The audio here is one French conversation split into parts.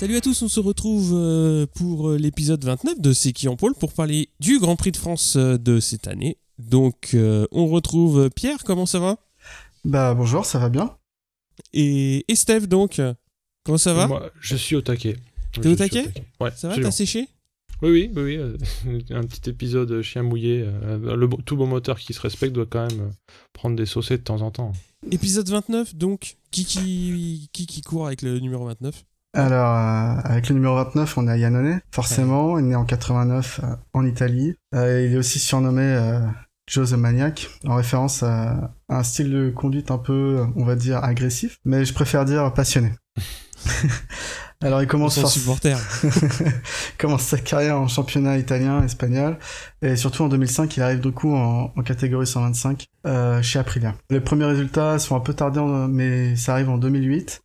Salut à tous, on se retrouve euh, pour euh, l'épisode 29 de C'est qui en pôle pour parler du Grand Prix de France euh, de cette année. Donc on retrouve Pierre, comment ça va? Bah bonjour, ça va bien. Et, et Steph donc, comment ça va? Moi, je suis au taquet. T'es au taquet? Ouais. Ça va, t'as séché? Oui, oui, oui, oui. un petit épisode chien mouillé. Le tout bon moteur qui se respecte doit quand même prendre des saucées de temps en temps. Épisode 29, donc, qui qui, qui, qui court avec le numéro 29 alors, euh, avec le numéro 29, on a Yannone, forcément, il est né en 89 euh, en Italie. Euh, il est aussi surnommé Joe the Maniac, en référence à un style de conduite un peu, on va dire, agressif, mais je préfère dire passionné. Alors il commence Son supporter. commence sa carrière en championnat italien, espagnol, et surtout en 2005, il arrive du coup en, en catégorie 125 euh, chez Aprilia. Les premiers résultats sont un peu tardés, mais ça arrive en 2008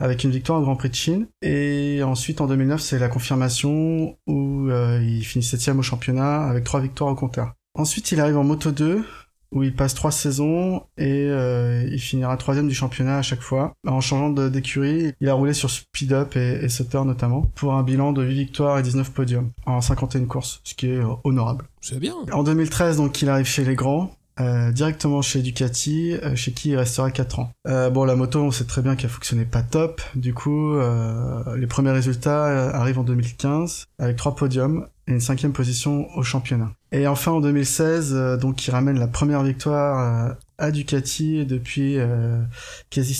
avec une victoire au Grand Prix de Chine, et ensuite en 2009 c'est la confirmation où euh, il finit septième au championnat avec trois victoires au compteur. Ensuite il arrive en Moto 2 où il passe trois saisons et euh, il finira troisième du championnat à chaque fois. En changeant d'écurie, il a roulé sur Speed Up et, et Sutter notamment, pour un bilan de 8 victoires et 19 podiums en 51 courses, ce qui est euh, honorable. C'est bien. En 2013, donc, il arrive chez les grands, euh, directement chez Ducati, euh, chez qui il restera 4 ans. Euh, bon, la moto, on sait très bien qu'elle fonctionnait pas top. Du coup, euh, les premiers résultats arrivent en 2015 avec trois podiums et une cinquième position au championnat. Et enfin en 2016, donc il ramène la première victoire à Ducati depuis euh,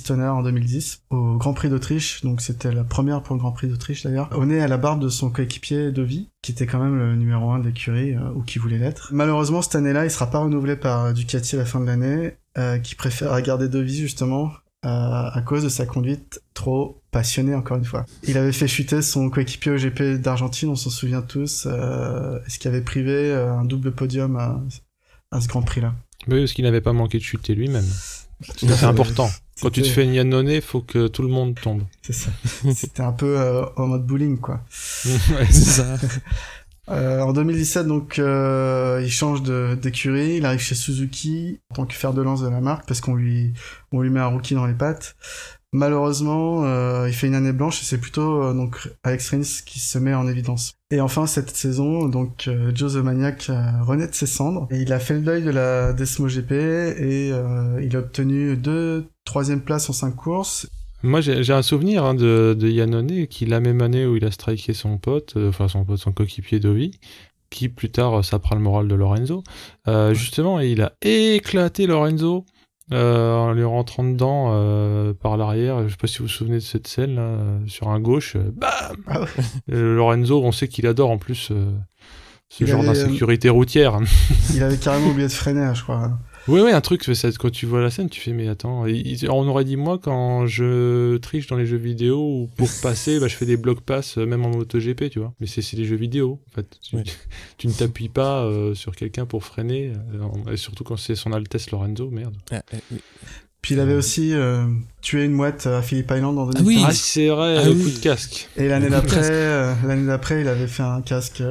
en 2010 au Grand Prix d'Autriche. Donc c'était la première pour le Grand Prix d'Autriche d'ailleurs. On est à la barbe de son coéquipier Dovi, qui était quand même le numéro 1 de l'écurie ou qui voulait l'être. Malheureusement cette année-là, il sera pas renouvelé par Ducati à la fin de l'année, euh, qui préfère garder Dovi justement à cause de sa conduite trop passionnée encore une fois. Il avait fait chuter son coéquipier au GP d'Argentine, on s'en souvient tous, euh, ce qui avait privé un double podium à, à ce Grand Prix-là? Oui, parce qu'il n'avait pas manqué de chuter lui-même. C'est important. Quand tu te fais une Yannone, faut que tout le monde tombe. C'est ça. C'était un peu euh, en mode bowling, quoi. ouais, c'est ça. Euh, en 2017, donc, euh, il change d'écurie, il arrive chez Suzuki en tant que fer de lance de la marque parce qu'on lui, on lui met un rookie dans les pattes. Malheureusement, euh, il fait une année blanche et c'est plutôt euh, donc Alex Rins qui se met en évidence. Et enfin cette saison, donc Joe the Maniac renaît de ses cendres et il a fait le deuil de la Desmo GP et il a obtenu deux troisième places en cinq courses. Moi j'ai un souvenir hein, de, de Yannone qui la même année où il a striké son pote, enfin son pote, son coéquipier Dovi, qui plus tard s'apprend le moral de Lorenzo. Justement, il a éclaté Lorenzo euh, en lui rentrant dedans euh, par l'arrière. Je sais pas si vous vous souvenez de cette scène là, sur un gauche. Euh, bam ah Lorenzo, on sait qu'il adore en plus ce genre d'insécurité routière. il avait carrément oublié de freiner, je crois. Oui, oui, un truc, quand tu vois la scène, tu fais, mais attends, on aurait dit, moi, quand je triche dans les jeux vidéo, ou pour passer, bah, je fais des blocs pass, euh, même en MotoGP, tu vois. Mais c'est des jeux vidéo, en fait. Tu, ne t'appuies pas euh, sur quelqu'un pour freiner, euh, et surtout quand c'est son Altesse Lorenzo, merde. Puis il avait aussi tué une mouette à Phillip Island en 2015. Ah oui, ah, c'est vrai, ah, coup de casque. Et l'année d'après, l'année d'après, il avait fait un casque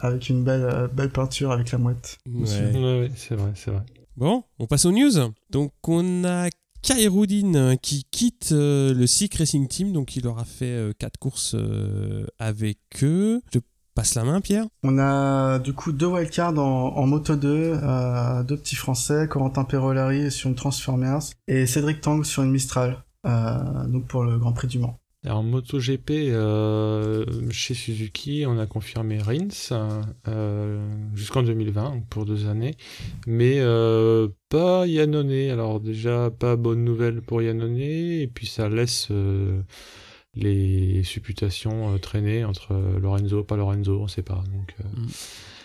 avec une belle, belle peinture avec la mouette. Ouais, ouais c'est vrai, c'est vrai. Bon, on passe aux news. Donc on a Kairoudin qui quitte euh, le SIC Racing Team, donc il aura fait euh, quatre courses euh, avec eux. Je passe la main, Pierre. On a du coup deux wildcards en, en Moto 2, deux petits Français, Corentin Perolari sur une Transformers et Cédric Tang sur une Mistral, donc pour le Grand Prix du Mans. En MotoGP, euh, chez Suzuki, on a confirmé Rins euh, jusqu'en 2020, pour deux années, mais euh, pas Yannone. Alors déjà, pas bonne nouvelle pour Yannone, et puis ça laisse les supputations traîner entre Lorenzo, pas Lorenzo, on sait pas. Donc mm.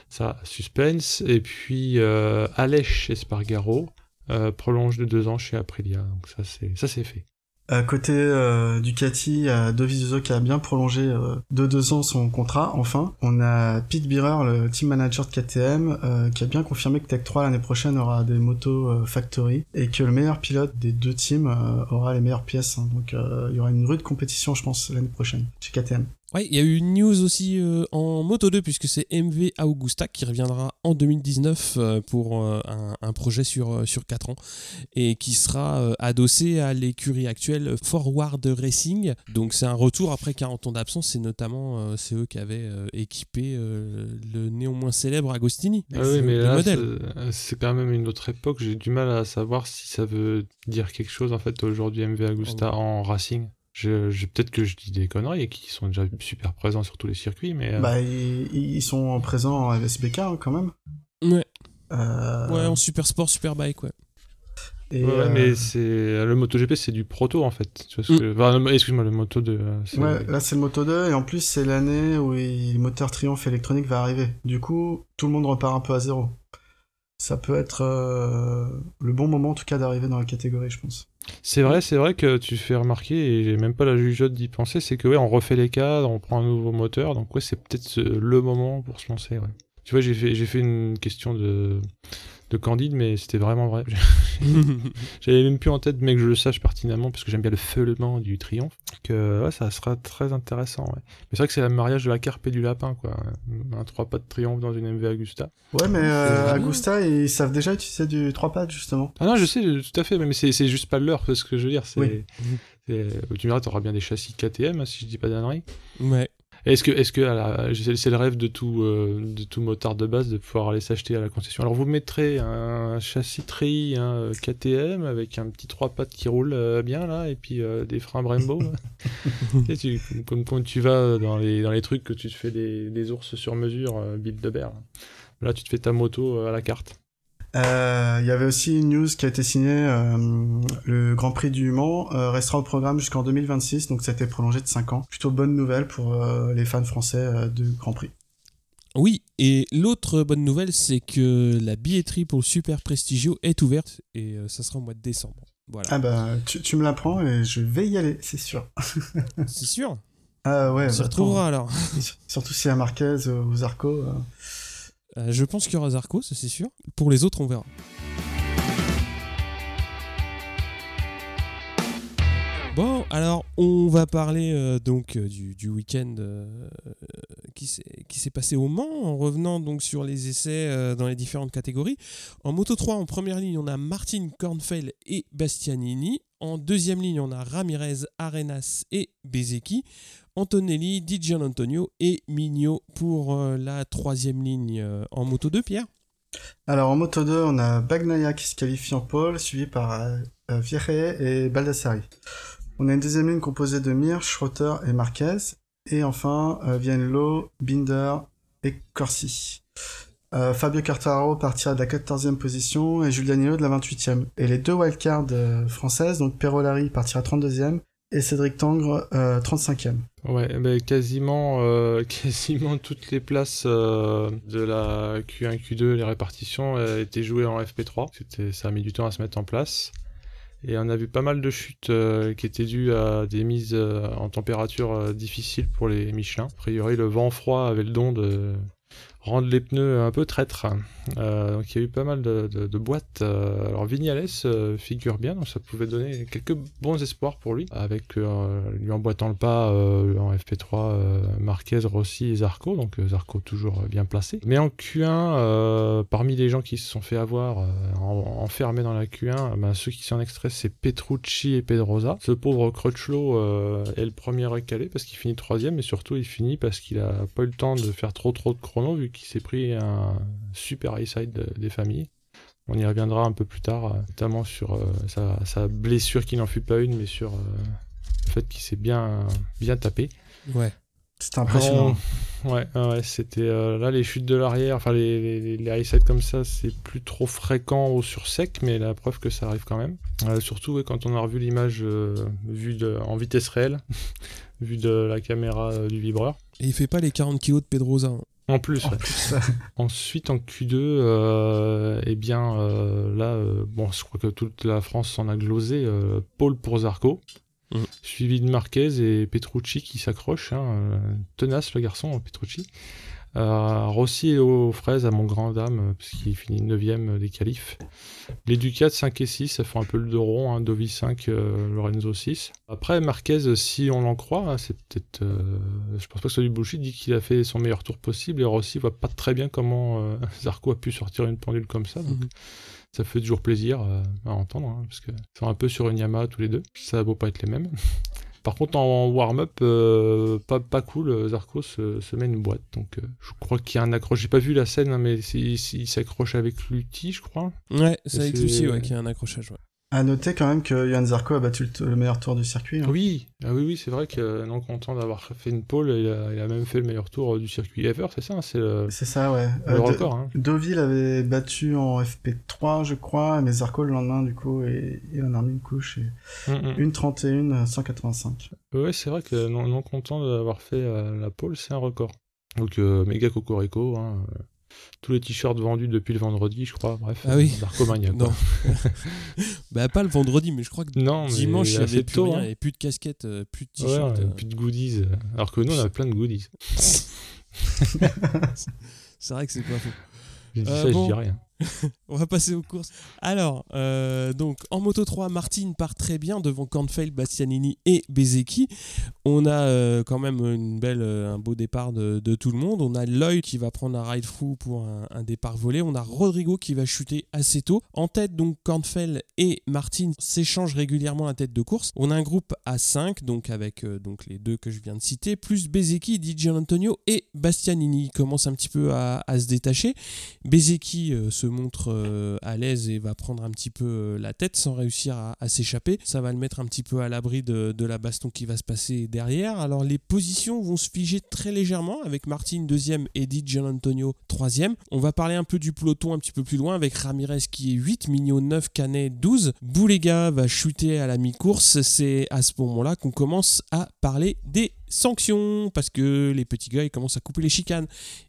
ça, suspense. Et puis Alech Espargaro prolonge de deux ans chez Aprilia, donc ça c'est ça c'est fait. À côté euh, Ducati, il y a qui a bien prolongé euh, de deux ans son contrat, enfin. On a Pete Beerer, le team manager de KTM, euh, qui a bien confirmé que Tech 3 l'année prochaine aura des motos euh, factory et que le meilleur pilote des deux teams aura les meilleures pièces. Hein. donc il y aura une rude compétition, je pense, l'année prochaine chez KTM. Ouais, il y a eu une news aussi euh, en Moto 2 puisque c'est MV Augusta qui reviendra en 2019 euh, pour euh, un, un projet sur, sur 4 ans et qui sera adossé à l'écurie actuelle Forward Racing. Donc c'est un retour après 40 ans d'absence, c'est notamment c'est eux qui avaient équipé le néanmoins célèbre Agostini. Ah oui, mais là, c'est- quand même une autre époque. J'ai du mal à savoir si ça veut dire quelque chose en fait aujourd'hui MV Agusta Oh. en racing. Je, je- peut-être que je dis des conneries et qu'ils sont déjà super présents sur tous les circuits, mais euh, Bah, ils, ils sont présents en LSBK hein, quand même. Ouais, Euh, ouais, en super sport, super bike, ouais. et, ouais, ouais, euh, mais c'est le MotoGP, c'est du proto en fait. Tu vois ce Mm. enfin, excuse-moi, le Moto 2. euh, c'est- Ouais, là c'est le Moto 2 et en plus c'est l'année où il- le moteur Triumph électronique va arriver. Du coup, tout le monde repart un peu à zéro. Ça peut être euh, le bon moment en tout cas d'arriver dans la catégorie, je pense. C'est vrai, c'est vrai que tu fais remarquer, et j'ai même pas la jugeote d'y penser, c'est que ouais, on refait les cadres, on prend un nouveau moteur, donc ouais, c'est peut-être le moment pour se lancer. Tu vois, j'ai fait une question de, de Candide, mais c'était vraiment vrai. J'avais même plus en tête, mais que je le sache pertinemment, parce que j'aime bien le feulement du triomphe, que ouais, ça sera très intéressant. Ouais. Mais c'est vrai que c'est le mariage de la carpe et du lapin, quoi. Un trois pas de triomphe dans une MV Agusta. Ouais, mais euh, Agusta ils savent déjà utiliser du 3 pads justement. Ah non, je sais, tout à fait, mais c'est juste pas l'heure, c'est ce que je veux dire. c'est Oui. c'est- Tu me diras, t'auras bien des châssis KTM, hein, si je dis pas d'annerie. ouais. Est-ce que, est-ce que la- c'est le rêve de tout, euh, de tout motard de base de pouvoir aller s'acheter à la concession? Alors vous mettrez un châssis treillis hein, KTM avec un petit trois pattes qui roule euh, bien là et puis euh, des freins Brembo. Tu sais, tu- comme quand tu vas dans les, dans les trucs que tu te fais des, des ours sur mesure, euh, Bill de Bear. Là tu te fais ta moto euh, à la carte. Euh, Il y avait aussi une news qui a été signée, euh, le Grand Prix du Mans euh, restera au programme jusqu'en 2026, donc ça a été prolongé de 5 ans. Plutôt bonne nouvelle pour les fans français de Grand Prix. Oui, et l'autre bonne nouvelle, c'est que la billetterie pour le Super Prestigio est ouverte et ça sera au mois de décembre. Voilà, Ah bah, tu, tu me l'apprends et je vais y aller, c'est sûr. c'est sûr? Ah ouais, On se bah, retrouvera alors. Surtout si à Marquez euh, ou Zarco. Euh. Je pense qu'il y aura Zarco, ça c'est sûr. Pour les autres, on verra. Bon, alors on va parler euh, donc euh, du, du week-end qui s'est passé au Mans en revenant donc sur les essais dans les différentes catégories. En Moto 3, en première ligne, on a Martin Kornfeld et Bastianini. En deuxième ligne, on a Ramirez, Arenas et Bezecchi. Antonelli, Di Antonio et Mignot pour euh, la troisième ligne euh, en Moto 2, Pierre. Alors en Moto 2, on a Bagnaia qui se qualifie en pole, suivi par euh, euh, et Baldassari. On a une deuxième ligne composée de Mir, Schroeter et Marquez. Et enfin, euh, Binder et Corsi. Fabio Quartararo partira de la 14e position et Giulianillo de la 28e. Et les deux wildcards françaises, donc Perolari partira 32e et Cédric Tangre euh, 35e. Ouais, ben quasiment, euh, quasiment toutes les places euh, de la Q1, Q2, les répartitions euh, étaient jouées en FP3. C'était, ça a mis du temps à se mettre en place. Et on a vu pas mal de chutes euh, qui étaient dues à des mises euh, en température euh, difficiles pour les Michelin. A priori, le vent froid avait le don de rendre les pneus un peu traîtres. Euh, donc il y a eu pas mal de, de- de boîtes. Euh, alors Vignales euh, figure bien, donc ça pouvait donner quelques bons espoirs pour lui, avec euh, lui emboîtant le pas euh, en FP3 euh, Marquez, Rossi et Zarco, donc Zarco toujours bien placé. Mais en Q1, euh, parmi les gens qui se sont fait avoir en- enfermés dans la Q1, ben, ceux qui sont extraits c'est Petrucci et Pedrosa. Ce pauvre Crutchlow est le premier recalé parce qu'il finit troisième, et surtout il finit parce qu'il a pas eu le temps de faire trop trop de chrono vu qu'il s'est pris un super high side de- des familles. On y reviendra un peu plus tard, euh, notamment sur euh, sa, sa blessure qui n'en fut pas une, mais sur euh, le fait qu'il s'est bien, bien tapé. Ouais. C'était impressionnant. On- Ouais, c'était euh, là les chutes de l'arrière, enfin les, les, les high comme ça, c'est plus trop fréquent au sur sec, mais la preuve que ça arrive quand même. Euh, surtout ouais, quand on a revu l'image euh, vue de, en vitesse réelle, vue de la caméra du vibreur. Et il fait pas les 40 kilos de Pedrosa. hein. En plus, En ouais. plus, Ensuite, en Q2, euh, eh bien, euh, là, euh, bon, je crois que toute la France s'en a glosé. euh, Paul pour Zarco, Mhm. suivi de Marquez et Petrucci qui s'accroche. hein, euh, tenace le garçon, Petrucci. Euh, Rossi est aux fraises à mon grand dame, puisqu'il finit 9ème des qualifs. Les Ducats 5 et 6, ça fait un peu le dos rond, hein, Dovi 5, Lorenzo 6. Après, Marquez, si on l'en croit, hein, c'est peut-être. je pense pas que ce soit du bullshit, dit qu'il a fait son meilleur tour possible, et Rossi voit pas très bien comment Zarco a pu sortir une pendule comme ça. Donc. Mhm ça fait toujours plaisir euh, à entendre, hein, parce qu'ils sont un peu sur une Yamaha tous les deux. Ça va pas être les mêmes. Par contre, en warm-up, euh, pas, pas cool, euh, Zarco se, met une boîte. Donc, je crois qu'il y a un accroche. J'ai pas vu la scène, hein, mais il, s'accroche avec Lutti, je crois. Ouais, c'est avec Lutti ouais, qu'il y a un accrochage. Ouais. À noter quand même que Yann Zarco a battu le, meilleur tour du circuit. Hein. Oui, ah oui, oui, c'est vrai que non content d'avoir fait une pole, il a, même fait le meilleur tour du circuit ever, c'est ça, c'est le, ça, ouais. Le euh, record. Hein. Deauville avait battu en FP3, je crois, mais Zarco le lendemain, du coup, et, il en a remis une couche. Et... Mm, mm. Une 31, 185. Ouais, c'est vrai que non, non content d'avoir fait euh, la pole, c'est un record. Donc euh, méga cocorico, hein, tous les t-shirts vendus depuis le vendredi, je crois. Bref, ah oui. Narcomania. non. bah, pas le vendredi, mais je crois que dimanche, il y avait plus rien, et plus de casquettes, euh, plus de t-shirts. Euh. plus de goodies. Alors que nous, on a plein de goodies. c'est vrai que c'est pas faux. Je dis ça, je dis rien. on va passer aux courses. Alors, euh, donc en Moto 3, Martin part très bien devant Kornfeld, Bastianini et Bezeki. On a euh, quand même une belle, euh, un beau départ de, tout le monde. On a Lloyd qui va prendre un ride fou pour un, départ volé. On a Rodrigo qui va chuter assez tôt. En tête, donc Kornfeld et Martin s'échangent régulièrement la tête de course. On a un groupe à 5, donc avec les deux que je viens de citer, plus Bezeki, DJ Antonio et Bastianini. commence un petit peu à, se détacher. Bezeki se montre euh, à l'aise et va prendre un petit peu euh, la tête sans réussir à, s'échapper. Ça va le mettre un petit peu à l'abri de, la baston qui va se passer derrière. Alors les positions vont se figer très légèrement avec Martin deuxième et Di Antonio troisième. On va parler un peu du peloton un petit peu plus loin avec Ramirez qui est 8, Mignot 9, Canet 12. Boulega va chuter à la mi-course. C'est à ce moment-là qu'on commence à parler des sanctions parce que les petits gars ils commencent à couper les chicanes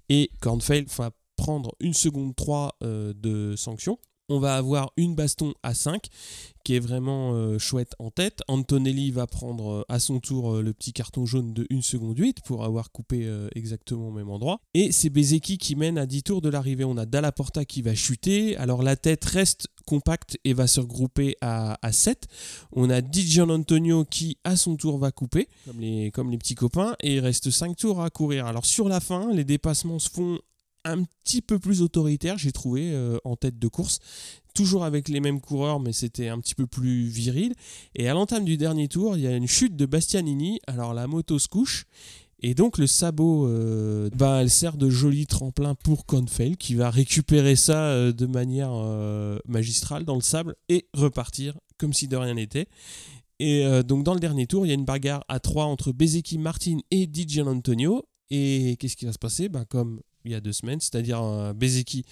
et Kornfeld va prendre une seconde 3 euh, de sanction. On va avoir une baston à 5 qui est vraiment euh, chouette en tête. Antonelli va prendre euh, à son tour le petit carton jaune de 1 seconde 8 pour avoir coupé exactement au même endroit. Et c'est Bezeki qui mène à 10 tours de l'arrivée. On a Dalla Porta qui va chuter. Alors la tête reste compacte et va se regrouper à, 7. On a Dijon Antonio qui à son tour va couper, comme les, comme les petits copains, et il reste 5 tours à courir. Alors sur la fin, les dépassements se font un petit peu plus autoritaire, j'ai trouvé, euh, en tête de course. Toujours avec les mêmes coureurs, mais c'était un petit peu plus viril. Et à l'entame du dernier tour, il y a une chute de Bastianini. Alors la moto se couche. Et donc le sabot, euh, bah, elle sert de joli tremplin pour Confeld qui va récupérer ça euh, de manière magistrale dans le sable et repartir comme si de rien n'était. Et donc dans le dernier tour, il y a une bagarre à 3 entre Bezeki Martin et Dijan Antonio. Et qu'est-ce qui va se passer? Bah, Comme il y a deux semaines, c'est-à-dire euh, Bezeki.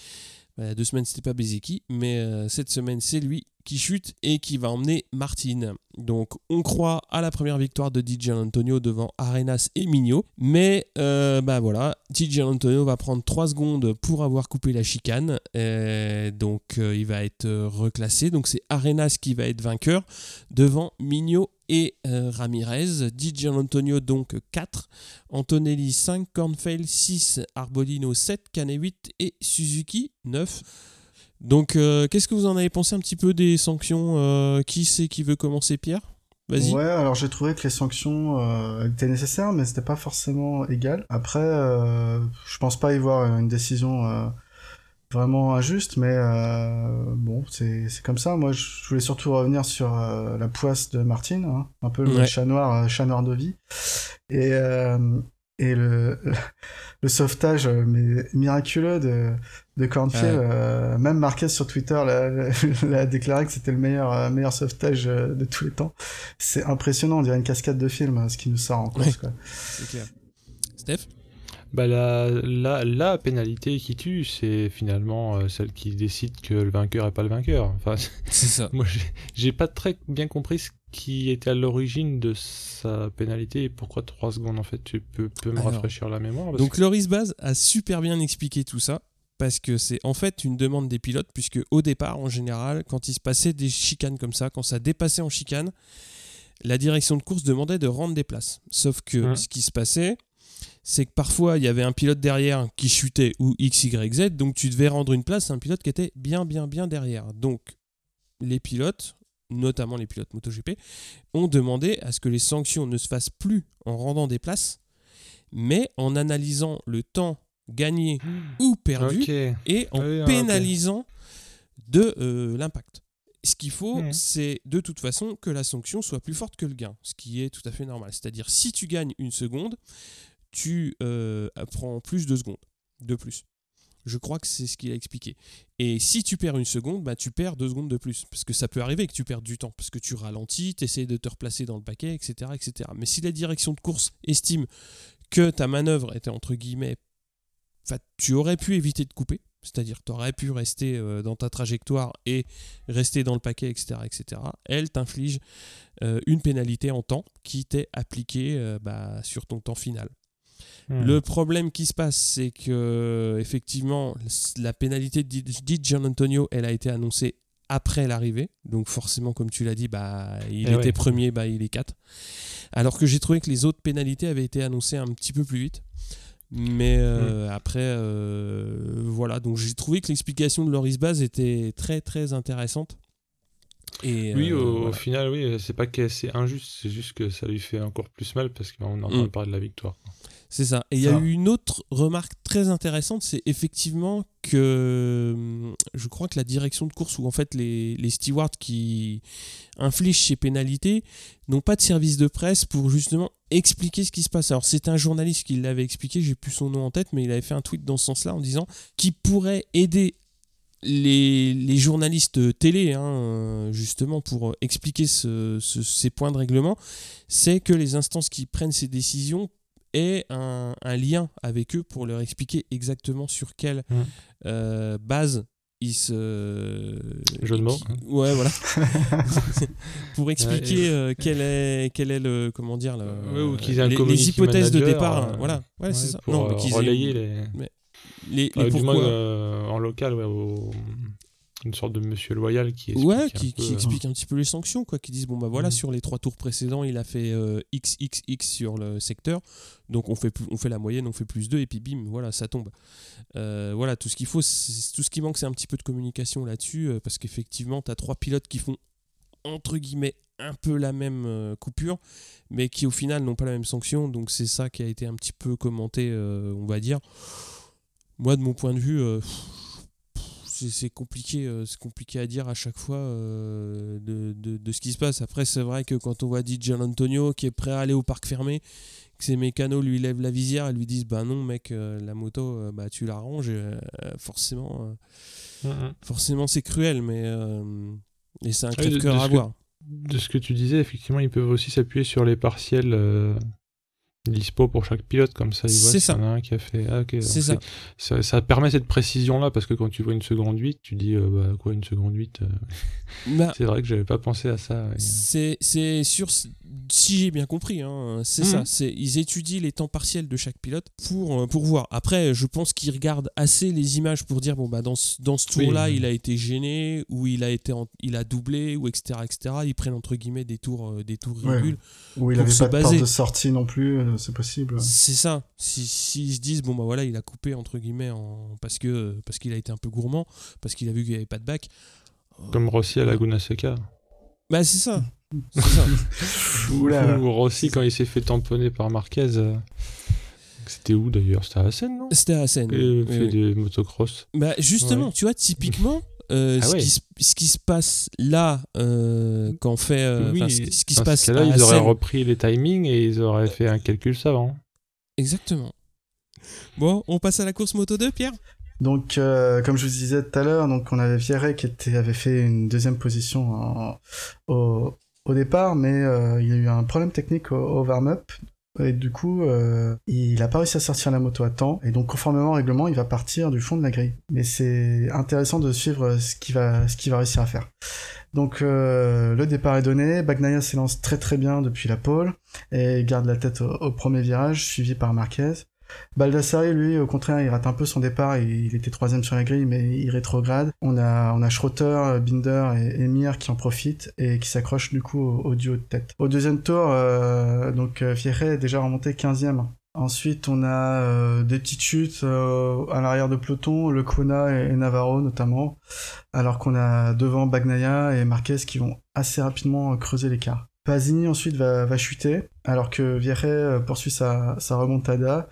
Bah, il y a deux semaines, c'était pas Bezeki, mais euh, cette semaine, c'est lui qui chute et qui va emmener Martine. Donc on croit à la première victoire de DJ Antonio devant Arenas et Mignot. Mais euh, bah voilà, DJ Antonio va prendre 3 secondes pour avoir coupé la chicane. donc il va être reclassé. Donc c'est Arenas qui va être vainqueur devant Mignot et euh, Ramirez. DJ Antonio donc 4, Antonelli 5, Kornfeld 6, Arbolino 7, Canet 8 et Suzuki 9. Donc euh, qu'est-ce que vous en avez pensé un petit peu des sanctions euh, Qui c'est qui veut commencer Pierre? Vas-y. Ouais, alors j'ai trouvé que les sanctions étaient nécessaires, mais c'était pas forcément égal. Après, je pense pas y voir une décision vraiment injuste, mais euh, bon, c'est comme ça. Moi, je voulais surtout revenir sur euh, la poisse de Martine, hein. un peu le chat noir, euh, chat noir de vie, et, et le, le sauvetage mais miraculeux de, de Cornfield. même Marquez sur Twitter l'a déclaré que c'était le meilleur, meilleur sauvetage de tous les temps. C'est impressionnant, on dirait une cascade de film, ce qui nous sort en course. C'est clair. Steph? Bah la, la, la, pénalité qui tue, c'est finalement euh, celle qui décide que le vainqueur est pas le vainqueur. Enfin, c'est ça. Moi, j'ai pas très bien compris ce qui était à l'origine de sa pénalité et pourquoi 3 secondes en fait. Tu peux, peux me rafraîchir la mémoire Donc Loris Baz a super bien expliqué tout ça parce que c'est en fait une demande des pilotes puisque au départ en général quand il se passait des chicanes comme ça, quand ça dépassait en chicane, la direction de course demandait de rendre des places. Sauf que ce qui se passait, c'est que parfois il y avait un pilote derrière qui chutait ou X, Y, Z, donc tu devais rendre une place à un pilote qui était bien, bien, bien derrière. Donc les pilotes, notamment les pilotes MotoGP, ont demandé à ce que les sanctions ne se fassent plus en rendant des places, mais en analysant le temps gagné ou perdu et en ah pénalisant de euh, l'impact. Ce qu'il faut, c'est de toute façon que la sanction soit plus forte que le gain, ce qui est tout à fait normal. C'est-à-dire, si tu gagnes une seconde, tu euh, prends plus de secondes, de plus. Je crois que c'est ce qu'il a expliqué. Et si tu perds une seconde, bah, tu perds deux secondes de plus. Parce que ça peut arriver que tu perdes du temps. Parce que tu ralentis, tu essaies de te replacer dans le paquet, etc., etc. Mais si la direction de course estime que ta manœuvre était entre guillemets. Tu aurais pu éviter de couper. C'est-à-dire tu aurais pu rester euh, dans ta trajectoire et rester dans le paquet, etc. etc. Elle t'inflige euh, une pénalité en temps qui t'est appliquée bah, sur ton temps final. Hmm. Le problème qui se passe, c'est que effectivement, la pénalité de Gian Antonio, elle a été annoncée après l'arrivée. Donc forcément, comme tu l'as dit, bah, il eh était premier, bah, il est 4. Alors que j'ai trouvé que les autres pénalités avaient été annoncées un petit peu plus vite. Mais euh, hmm. après, euh, voilà. Donc j'ai trouvé que l'explication de Loris Baz était très très intéressante. Et, oui, au, euh, final, oui, c'est pas que c'est injuste, c'est juste que ça lui fait encore plus mal parce qu'on entend hmm. parler de la victoire. C'est ça. Et il y a eu une autre remarque très intéressante, c'est effectivement que hum, je crois que la direction de course, ou en fait les, les stewards qui infligent ces pénalités, n'ont pas de service de presse pour justement expliquer ce qui se passe. Alors c'est un journaliste qui l'avait expliqué, j'ai plus son nom en tête, mais il avait fait un tweet dans ce sens-là en disant qu'il pourrait aider les, les, journalistes télé, hein, justement, pour expliquer ce, ces points de règlement, c'est que les instances qui prennent ces décisions et un, lien avec eux pour leur expliquer exactement sur quelle mmh. euh, base ils se. Jeu de mots. Hein. Ouais, voilà. pour expliquer euh, quel, est, quel est le. Comment dire le, les, hypothèses de départ. Euh, voilà, ouais, c'est ça. non, mais relayer les. les, les pourquoi... en local, ouais, au une sorte de monsieur loyal qui explique, ouais, qui, un, peu, qui explique un petit peu les sanctions, quoi, qui disent bon bah voilà mm. sur les trois tours précédents il a fait euh, XXX sur le secteur, donc on fait on fait la moyenne, on fait plus 2 et puis bim voilà ça tombe. Euh, voilà tout ce qu'il faut, tout ce qui manque c'est un petit peu de communication là-dessus euh, parce qu'effectivement tu as trois pilotes qui font entre guillemets un peu la même coupure, mais qui au final n'ont pas la même sanction, donc c'est ça qui a été un petit peu commenté, on va dire. Moi de mon point de vue c'est compliqué, euh, c'est compliqué à dire à chaque fois euh, de, ce qui se passe. Après, c'est vrai que quand on voit DJ Antonio qui est prêt à aller au parc fermé, que ses mécanos lui lèvent la visière et lui disent Bah non, mec, euh, la moto, bah, tu la ranges, forcément, forcément c'est cruel, mais et c'est un ah, cœur à voir. De ce que tu disais, effectivement, ils peuvent aussi s'appuyer sur les partiels dispo pour chaque pilote comme ça il voit ça. y en a un qui a fait ah, c'est ça. ça. permet cette précision là parce que quand tu vois une seconde 8 tu dis euh, bah, quoi une seconde 8 euh, bah, c'est vrai que j'avais pas pensé à ça c'est c'est sûr si j'ai bien compris hein, c'est ça mhm. c'est ils étudient les temps partiels de chaque pilote pour euh, pour voir après je pense qu'ils regardent assez les images pour dire bon bah dans ce, dans ce tour là il a été gêné ou il a été il a doublé ou etc etc ils prennent entre guillemets des tours des tours ridicules ou il avait pas de porte de sortie non plus c'est possible. C'est ça. Si, si se disent, bon, bah voilà, il a coupé, entre guillemets, en... parce que parce qu'il a été un peu gourmand, parce qu'il a vu qu'il n'y avait pas de bac. Comme Rossi à Laguna Seca. Bah, c'est ça. ça. Ou Rossi, quand il s'est fait tamponner par Marquez. Euh, c'était où d'ailleurs? C'était à Assen, non? C'était à Assen. Il fait des motocross. Bah justement, tu vois, typiquement, euh, ah ce, qui, ce, qui, se passe là, euh, quand fait. Euh, ce, qui se passe là, ils auraient repris les timings et ils auraient fait un calcul savant. Exactement. Bon, on passe à la course Moto 2, Pierre? Donc, comme je vous disais tout à l'heure, donc on avait Vierret qui était, avait fait une deuxième position au, au, départ, mais il y a eu un problème technique au, au warm-up. Et du coup, euh, il a pas réussi à sortir la moto à temps, et donc conformément au règlement, il va partir du fond de la grille. Mais c'est intéressant de suivre ce qu'il va, ce qu'il va réussir à faire. Donc euh, le départ est donné, Bagnaia s'élance très très bien depuis la pole et garde la tête au premier virage, suivi par Marquez. Baldassari, lui, au contraire, il rate un peu son départ. Il, était troisième sur la grille, mais il rétrograde. On a, on a Schroeter, Binder et Emir qui en profitent et qui s'accrochent du coup au, duo de tête. Au deuxième tour, euh, donc euh, Fierre est déjà remonté 15e Ensuite, on a des petites chutes à l'arrière de peloton, Le et, et, Navarro notamment, alors qu'on a devant Bagnaia et Marquez qui vont assez rapidement creuser l'écart. Pasini ensuite va, va, chuter, alors que Vierre poursuit sa, sa remontada.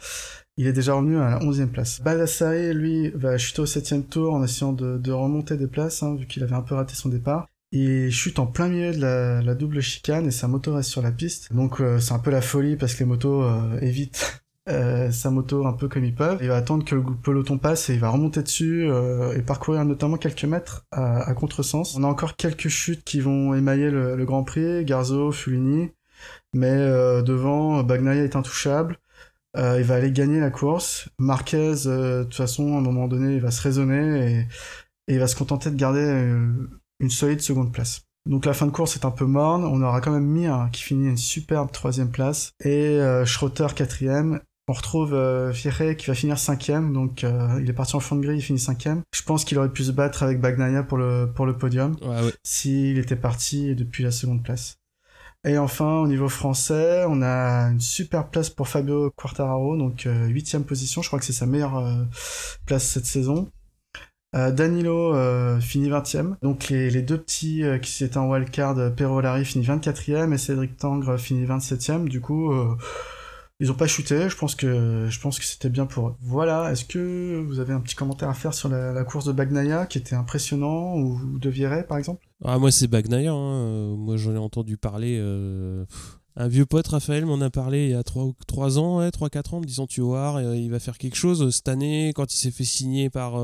Il est déjà revenu à la 11e place. Baldassare, lui, va chuter au 7 tour en essayant de, remonter des places, hein, vu qu'il avait un peu raté son départ. Il chute en plein milieu de la, double chicane et sa moto reste sur la piste. Donc euh, c'est un peu la folie parce que les motos euh, évitent euh, sa moto un peu comme ils peuvent. Il va attendre que le peloton passe et il va remonter dessus et parcourir notamment quelques mètres à, à, contresens. On a encore quelques chutes qui vont émailler le, Grand Prix, Garzo, Fulini, mais devant, Bagnaia est intouchable. Euh, il va aller gagner la course. Marquez, euh, de toute façon, à un moment donné, il va se raisonner et, il va se contenter de garder euh, une solide seconde place. Donc la fin de course est un peu morne. On aura quand même Mir qui finit une superbe troisième place et euh, Schroeter quatrième. On retrouve euh, Fierre qui va finir cinquième, donc il est parti en fond de grille, il finit cinquième. Je pense qu'il aurait pu se battre avec Bagnaia pour le, pour le podium ouais, s'il était parti depuis la seconde place. Et enfin, au niveau français, on a une super place pour Fabio Quartararo, donc euh, huitième position. Je crois que c'est sa meilleure euh, place cette saison. Euh, Danilo finit 20ème. Donc les, deux petits qui étaient en wildcard, Perro Larry finit 24ème et Cédric Tangre finit 27ème. Du coup, ils ont pas chuté. Je pense que je pense que c'était bien pour eux. Voilà. Est-ce que vous avez un petit commentaire à faire sur la, course de Bagnaia qui était impressionnant ou de Vieret par exemple? Ah, moi, c'est Bagnaia. Hein. Euh, moi, j'en ai entendu parler. Euh, un vieux pote, Raphaël, m'en a parlé il y a 3, 3 ans, 3-4 ans, me disant Tu voir, euh, il va faire quelque chose. Cette année, quand il s'est fait signer par,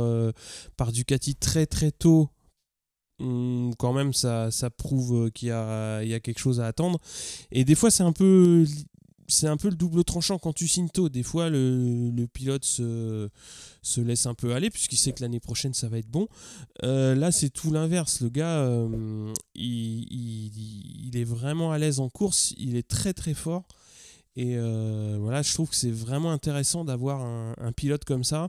par Ducati très très tôt, hum, quand même, ça, ça prouve qu'il y a, y a quelque chose à attendre. Et des fois, c'est un peu c'est un peu le double tranchant quand tu signes tôt. Des fois, le, pilote se, se, laisse un peu aller puisqu'il sait que l'année prochaine ça va être bon. Euh, là, c'est tout l'inverse. Le gars, euh, il, est vraiment à l'aise en course. Il est très très fort. Et euh, voilà, je trouve que c'est vraiment intéressant d'avoir un, pilote comme ça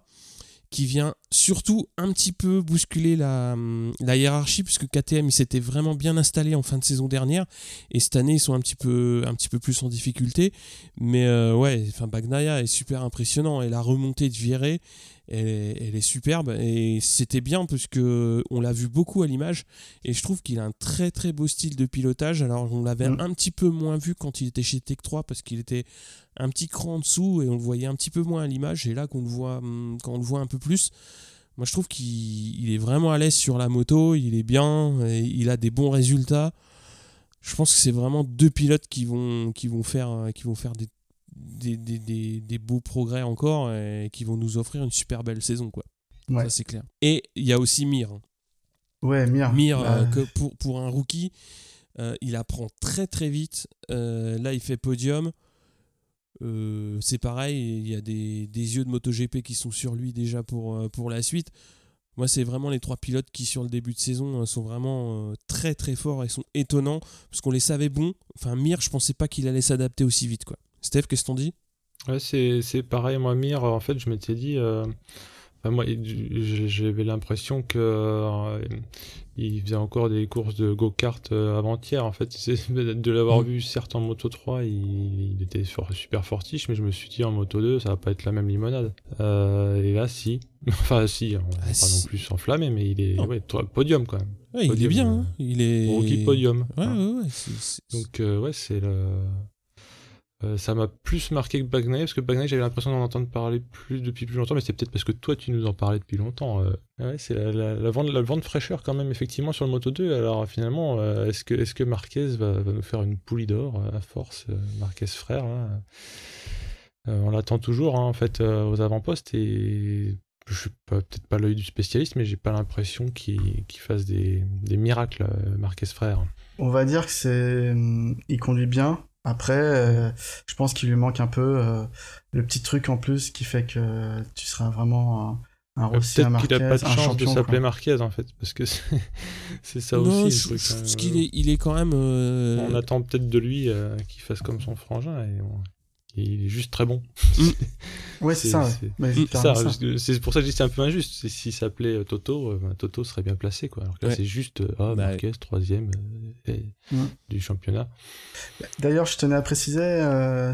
qui vient surtout un petit peu bousculer la, la hiérarchie, puisque KTM s'était vraiment bien installé en fin de saison dernière, et cette année ils sont un petit peu, un petit peu plus en difficulté. Mais euh, ouais, enfin, Bagnaia est super impressionnant, et la remontée de Viré, elle, est superbe et c'était bien parce que on l'a vu beaucoup à l'image et je trouve qu'il a un très très beau style de pilotage. Alors on l'avait mm. un petit peu moins vu quand il était chez Tech 3 parce qu'il était un petit cran en dessous et on le voyait un petit peu moins à l'image. Et là qu'on le voit hum, quand on le voit un peu plus moi je trouve qu'il est vraiment à l'aise sur la moto il est bien il a des bons résultats. Je pense que c'est vraiment deux pilotes qui vont, qui vont faire, qui vont faire des des, beaux progrès encore et qui vont nous offrir une super belle saison. Quoi. Ça, c'est clair. Et il y a aussi Mir. Hein. Ouais, Mir. Mir, bah, euh, que pour, pour un rookie, euh, il apprend très très vite. Euh, là, il fait podium. c'est pareil, il y a des, des, yeux de MotoGP qui sont sur lui déjà pour, pour la suite. Moi, c'est vraiment les trois pilotes qui, sur le début de saison, sont vraiment très très forts et sont étonnants parce qu'on les savait bons. Enfin, Mir, je pensais pas qu'il allait s'adapter aussi vite. quoi. Steph, qu'est-ce qu'on dit Ouais, c'est pareil. Moi, Mir, en fait, je m'étais dit. Euh, moi, j'avais l'impression que euh, il faisait encore des courses de go-kart euh, avant-hier. En fait, de l'avoir mm. vu, certes en moto 3, il, était super fortiche, mais je me suis dit en moto 2, ça va pas être la même limonade. et là, si. enfin, si, on va ah, pas non plus s'enflammer, mais il est ouais, podium quand même. Ouais, il est bien. Hein. Il est. Rookie podium. Ouais, ouais, ouais. Donc, ouais, c'est le. Euh, ça m'a plus marqué que Bagnay, parce que Bagnay, j'avais l'impression d'en entendre parler plus depuis plus longtemps, mais c'est peut-être parce que toi, tu nous en parlais depuis longtemps. Euh. ouais, c'est la, la, la, vente, la fraîcheur quand même, effectivement, sur le Moto 2. Alors finalement, euh, est-ce que, est que Marquez va, nous faire une poulie d'or à force, Marquez frère On l'attend toujours, hein, en fait, aux avant-postes, et je suis peut-être pas l'œil du spécialiste, mais j'ai pas l'impression qu'il fasse des, des miracles, Marquez frère. On va dire que c'est, il conduit bien, après, euh, je pense qu'il lui manque un peu euh, le petit truc en plus qui fait que tu seras vraiment un, un Rossi, un Marquez, qu'il a pas de chance de s'appeler Marquez en fait, parce que c'est ça aussi je, le truc. Hein. qu'il est, il est quand même. Euh, On attend peut-être de lui qu'il fasse comme son frangin et il est juste très bon. ouais, c'est ça. C'est pour ça que je dis c'est un peu injuste. S'il s'appelait euh, Toto, euh, ben, Toto serait bien placé. Quoi. Alors que là, c'est juste ah, bah, Marquez, troisième du championnat. D'ailleurs, je tenais à préciser,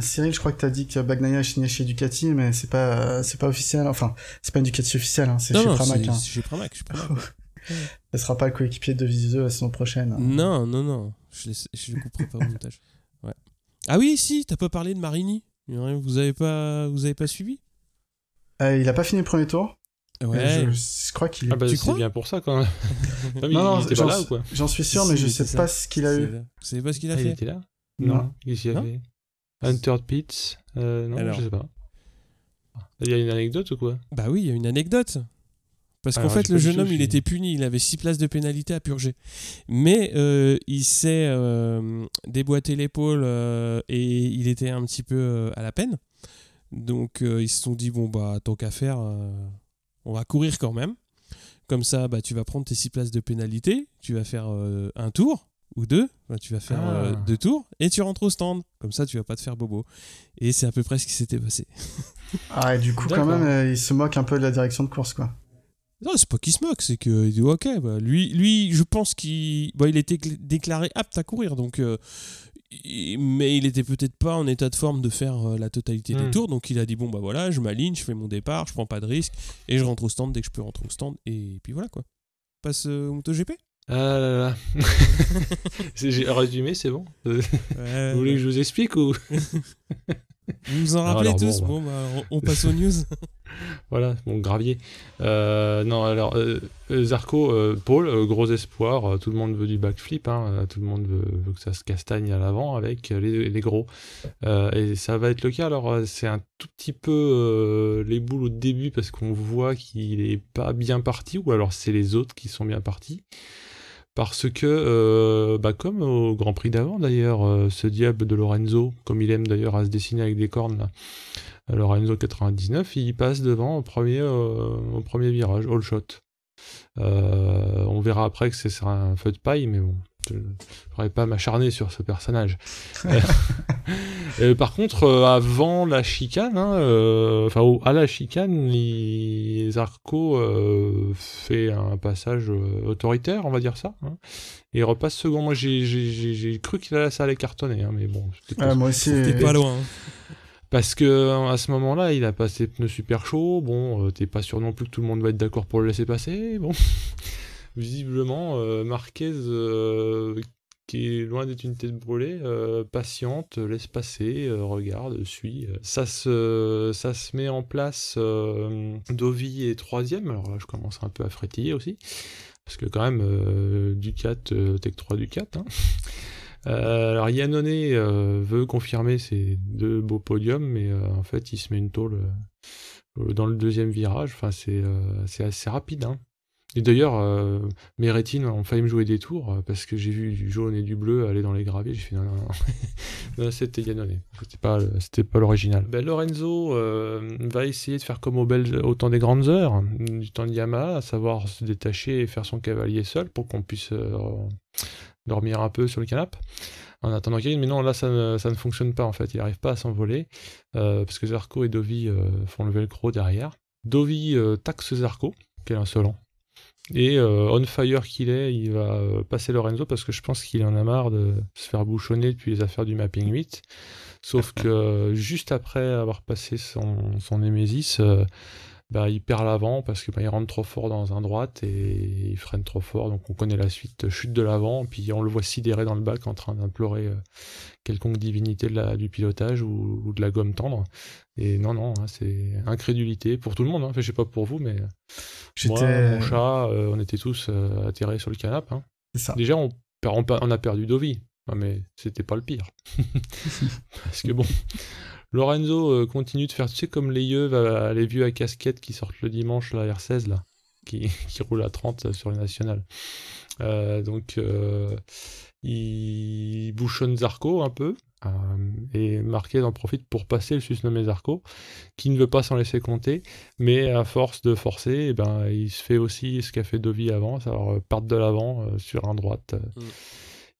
Cyril, je crois que tu as dit que Bagnaia est signé chez Ducati, mais c'est pas, c'est pas officiel. Enfin, c'est pas une Ducati officielle, hein, c'est chez Pramac. Hein. Chez Pramac. ne sera pas le coéquipier de Viseux la saison prochaine. Non, non, non. Je ne couperai pas au montage. Ouais. Ah oui, si, t'as pas parlé de Marini. Vous avez pas, vous avez pas suivi? Euh, Il a pas fini le premier tour. Ouais. Je, crois qu'il. Ah bah, c'est bien pour ça quand même. non, non, j'en suis sûr, mais je sais pas ce qu'il a eu. Vous savez pas ce qu'il a fait Il était là? Non. Qu'est-ce qu'il a fait? Hunter Pitts euh, Non, Alors. je sais pas. Il y a une anecdote ou quoi? Bah oui, il y a une anecdote. Parce qu'en fait, le jeune homme, il était puni, il avait 6 places de pénalité à purger. Mais euh, il s'est euh, déboîté l'épaule euh, et il était un petit peu à la peine. Donc ils se sont dit, bon, bah, tant qu'à faire, on va courir quand même. Comme ça, bah, tu vas prendre tes 6 places de pénalité, tu vas faire un tour ou deux, bah, tu vas faire ah. deux tours et tu rentres au stand. Comme ça, tu vas pas te faire bobo. Et c'est à peu près ce qui s'était passé. ah, et du coup, quand même, il se moque un peu de la direction de course, quoi. Non, c'est pas qu'il se moque, c'est qu'il dit ok, bah, lui, lui, je pense qu'il bah, il était déclaré apte à courir, donc, euh, mais il était peut-être pas en état de forme de faire euh, la totalité des hmm. tours, donc il a dit bon bah voilà, je m'aligne, je fais mon départ, je prends pas de risque et je rentre au stand dès que je peux rentrer au stand et puis voilà quoi. Passe euh, MotoGP? Ah là là. J'ai résumé, c'est bon. vous voulez que je vous explique ou? Vous vous en rappelez tous bon, bah, on, passe aux news. voilà, mon gravier. Euh, non, alors, euh, Zarco, euh, Paul, gros espoir. tout le monde veut du backflip. Hein, tout le monde veut, que ça se castagne à l'avant avec les, gros. et ça va être le cas. Alors, c'est un tout petit peu les boules au début parce qu'on voit qu'il est pas bien parti, ou alors c'est les autres qui sont bien partis parce que, bah comme au Grand Prix d'avant d'ailleurs, ce diable de Lorenzo, comme il aime d'ailleurs à se dessiner avec des cornes, Lorenzo 99, il passe devant au premier, euh, au premier virage, all shot. on verra après que c'est un feu de paille, mais bon, je ne pourrais pas m'acharner sur ce personnage. Euh, par contre, euh, avant la chicane, hein, euh, enfin à la chicane, les Arco fait un passage autoritaire, on va dire ça, hein, et il repasse second. Moi, j'ai cru qu'il allait, ça allait cartonner, hein, mais bon. Ah, moi aussi, pas loin. Parce que à ce moment-là, il a passé pneus super chauds. Bon, t'es pas sûr non plus que tout le monde va être d'accord pour le laisser passer. Bon visiblement, euh, Marquez, euh, qui est loin d'être une tête brûlée, euh, patiente, laisse passer, regarde, suit. Ça se, ça se met en place. Dovi est troisième, alors là je commence un peu à frétiller aussi. Parce que quand même, Ducat, Tech 3 Ducat. Hein. Alors Yannone veut confirmer ses deux beaux podiums, mais en fait il se met une tôle dans le deuxième virage. Enfin, c'est assez rapide. Hein. Et d'ailleurs, euh, mes rétines ont failli me jouer des tours euh, parce que j'ai vu du jaune et du bleu aller dans les graviers. J'ai fait non, non, non. c'était Yannone. C'était pas, pas l'original. Ben, Lorenzo euh, va essayer de faire comme au, au temps des grandes heures, du temps de Yamaha, à savoir se détacher et faire son cavalier seul pour qu'on puisse dormir un peu sur le canapé. En attendant qu'il mais non là ça ne, ça ne, fonctionne pas en fait. Il n'arrive pas à s'envoler parce que Zarco et Dovi font le velcro derrière. Dovi taxe Zarco quel insolent. Et euh, on fire qu'il est, il va euh, passer Lorenzo parce que je pense qu'il en a marre de se faire bouchonner depuis les affaires du mapping 8. Sauf que euh, juste après avoir passé son, son Nemesis, bah, il perd l'avant parce qu'il bah, rentre trop fort dans un droite et il freine trop fort. Donc on connaît la suite, chute de l'avant, puis on le voit sidéré dans le bac en train d'implorer quelconque divinité de la, du pilotage ou, de la gomme tendre. Et non, non, hein, c'est incrédulité pour tout le monde. Hein. Enfin, je sais pas pour vous, mais moi, mon chat, euh, on était tous euh, atterrés sur le canapé. Hein. Déjà, on, on, a perdu Dovi, mais c'était pas le pire. Parce que bon, Lorenzo euh, continue de faire, tu sais, comme les yeux, les vieux à casquette qui sortent le dimanche, la R16, là, qui, qui roule à 30 sur les nationales. donc, il bouchonne Zarco un peu. Euh, et Marquez en profite pour passer le susnommé Zarco, qui ne veut pas s'en laisser compter, mais à force de forcer, eh ben, il se fait aussi ce qu'a fait Dovi avant, alors part de l'avant euh, sur un droite. Mm.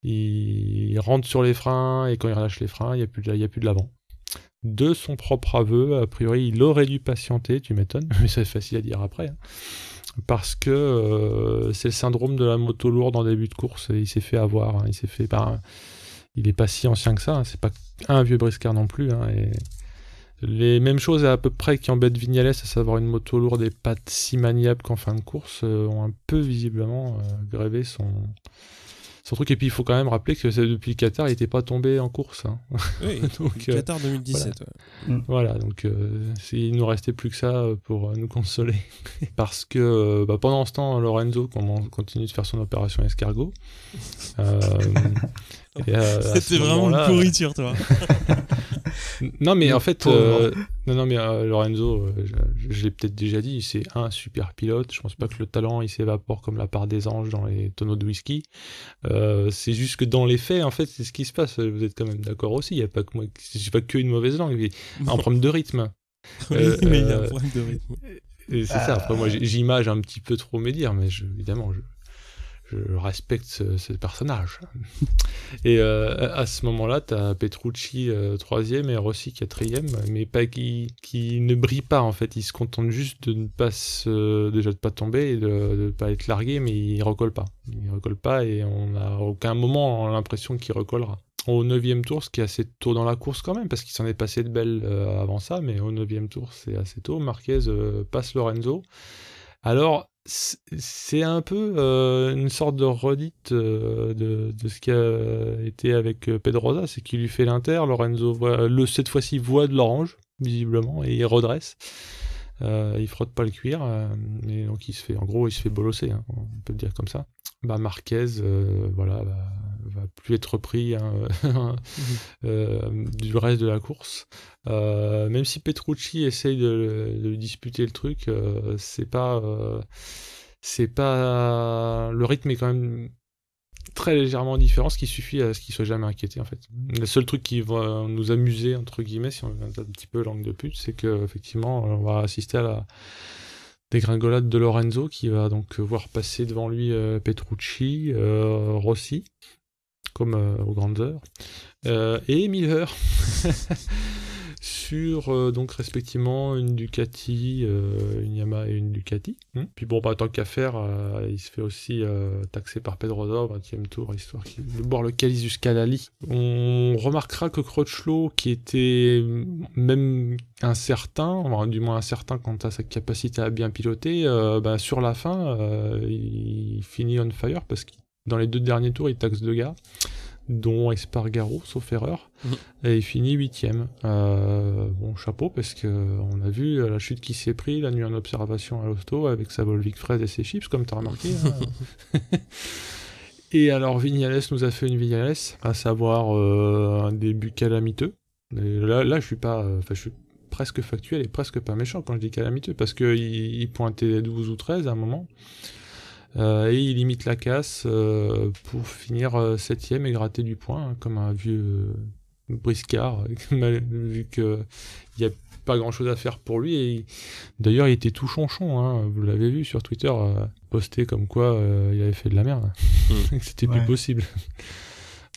Il, rentre sur les freins et quand il relâche les freins, il n'y a, plus de, a plus de l'avant. De son propre aveu. A priori, il aurait dû patienter, tu m'étonnes, mais c'est facile à dire après. Hein. Parce que euh, c'est le syndrome de la moto lourde en début de course. il s'est fait avoir. Hein. il s'est fait. Il est pas si ancien que ça. Hein. c'est pas un vieux briscard non plus. les mêmes choses à peu près qui embêtent Vignales, à savoir une moto lourde et pas si maniable qu'en fin de course, euh, ont un peu visiblement euh, grévé son, son truc. Et puis il faut quand même rappeler que depuis le Qatar, il n'était pas tombé en course. Hein. Oui, donc, euh, Qatar 2017. Voilà, donc euh, il nous restait plus que ça pour nous consoler. Parce que bah, pendant ce temps, Lorenzo continue de faire son opération escargot. C'était vraiment une pourriture, toi. non, mais en fait, euh, non, non, mais euh, Lorenzo, euh, je, l'ai peut-être déjà dit, c'est un super pilote. Je pense pas que le talent il s'évapore comme la part des anges dans les tonneaux de whisky. c'est juste que dans les faits, en fait, c'est ce qui se passe. Vous êtes quand même d'accord aussi. Il n'y a pas que moi, j'ai pas que une mauvaise langue, mais un problème de rythme. oui, mais il y a un problème de rythme. C'est ça. Après, moi, j'image un petit peu trop médire, mais je, évidemment, je, je respecte ce, personnage. et euh, à ce moment-là, tu as Petrucci euh, troisième et Rossi quatrième, mais pas qui, qui ne brille pas en fait. Il se contente juste de ne pas se, déjà de pas tomber et de ne pas être largué, mais il recolle pas. Il recolle pas et on n'a aucun moment l'impression qu'il recollera. Au neuvième tour, ce qui est assez tôt dans la course quand même, parce qu'il s'en est passé de belles euh, avant ça, mais au neuvième tour, c'est assez tôt. Marquez passe Lorenzo. Alors, c'est un peu euh, une sorte de redite euh, de, ce qui a été avec euh, Pedrosa, c'est qu'il lui fait l'inter, Lorenzo voit, le, cette fois-ci voit de l'orange, visiblement, et il redresse. il frotte pas le cuir, et donc il se fait, en gros, il se fait bolosser, hein, on peut le dire comme ça. Bah Marquez, voilà, va plus être pris hein, mhm. du reste de la course. même si Petrucci essaye de, de disputer le truc, c'est pas c'est pas le rythme est quand même très légèrement différent, ce qui suffit à ce qu'il soit jamais inquiété en fait. Le seul truc qui va nous amuser entre guillemets, si on a un petit peu langue de pute, c'est que effectivement on va assister à la dégringolade de Lorenzo qui va donc voir passer devant lui euh, Petrucci, euh, Rossi, comme euh, aux grandes heures, et Miller. sur euh, donc respectivement une Ducati, euh, une Yamaha et une Ducati. Hmm. Puis bon, bah, tant qu'à faire, euh, il se fait aussi taxer par Pedrosa au 20 tour, histoire de boire le calice jusqu'à Lali. On remarquera que Crutchlow, qui était même incertain, du moins incertain quant à sa capacité à bien piloter, bah, sur la fin, il finit on fire parce que dans les deux derniers tours, il taxe deux gars dont Espargaro, sauf erreur, mhm. et il finit huitième. Euh, bon, chapeau, parce que on a vu la chute qui s'est pris la nuit en observation à l'hosto avec sa Volvic fraise et ses chips, comme tu as remarqué. Hein. et alors Vignales nous a fait une Vignales, à savoir euh, un début calamiteux. là, là, je suis pas, enfin, je suis presque factuel et presque pas méchant quand je dis calamiteux, parce qu'il il pointait 12 ou 13 à un moment. Euh, et il limite la casse euh, pour finir euh, septième et gratter du point, hein, comme un vieux briscard, vu qu'il n'y a pas grand chose à faire pour lui. Et d'ailleurs, il était tout chonchon, hein, vous l'avez vu sur Twitter, posté comme quoi il avait fait de la merde. Mm. C'était plus possible.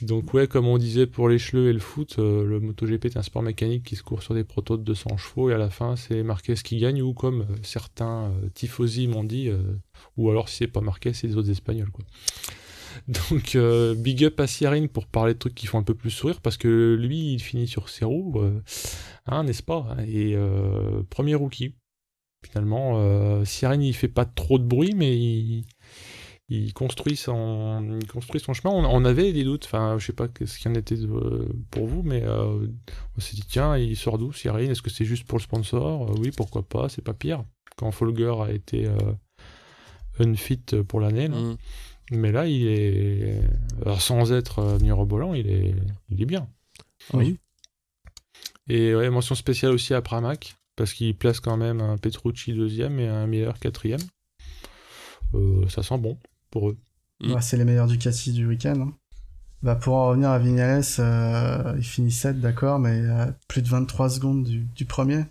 Donc ouais, comme on disait pour les cheveux et le foot, le MotoGP est un sport mécanique qui se court sur des protos de 200 chevaux et à la fin c'est Marquez qui gagne ou comme certains tifosi m'ont dit, ou alors si c'est pas marqué, c'est des autres espagnols. Quoi. Donc euh, big up à Sierrine pour parler de trucs qui font un peu plus sourire parce que lui il finit sur ses roues, euh, hein, n'est-ce pas hein, Et euh, premier rookie. Finalement, euh, il fait pas trop de bruit mais il, construit son, construit son chemin. On, avait des doutes, enfin je sais pas ce qu'il y en était pour vous, mais on s'est dit tiens il sort d'où Sierrine Est-ce que c'est juste pour le sponsor? Oui pourquoi pas, c'est pas pire. Quand Folger a été unfit pour l'année. Mm. Mais là, il est. sans être euh, mirobolant, il est, il est bien. Oui. Et ouais, mention spéciale aussi à Pramac, parce qu'il place quand même un Petrucci deuxième et un Miller quatrième. Euh, ça sent bon pour eux. Mm. c'est les meilleurs du Ducati du week-end. Hein. Bah pour en revenir à Vignales, euh, il finit 7, d'accord, mais plus de 23 secondes du, du premier.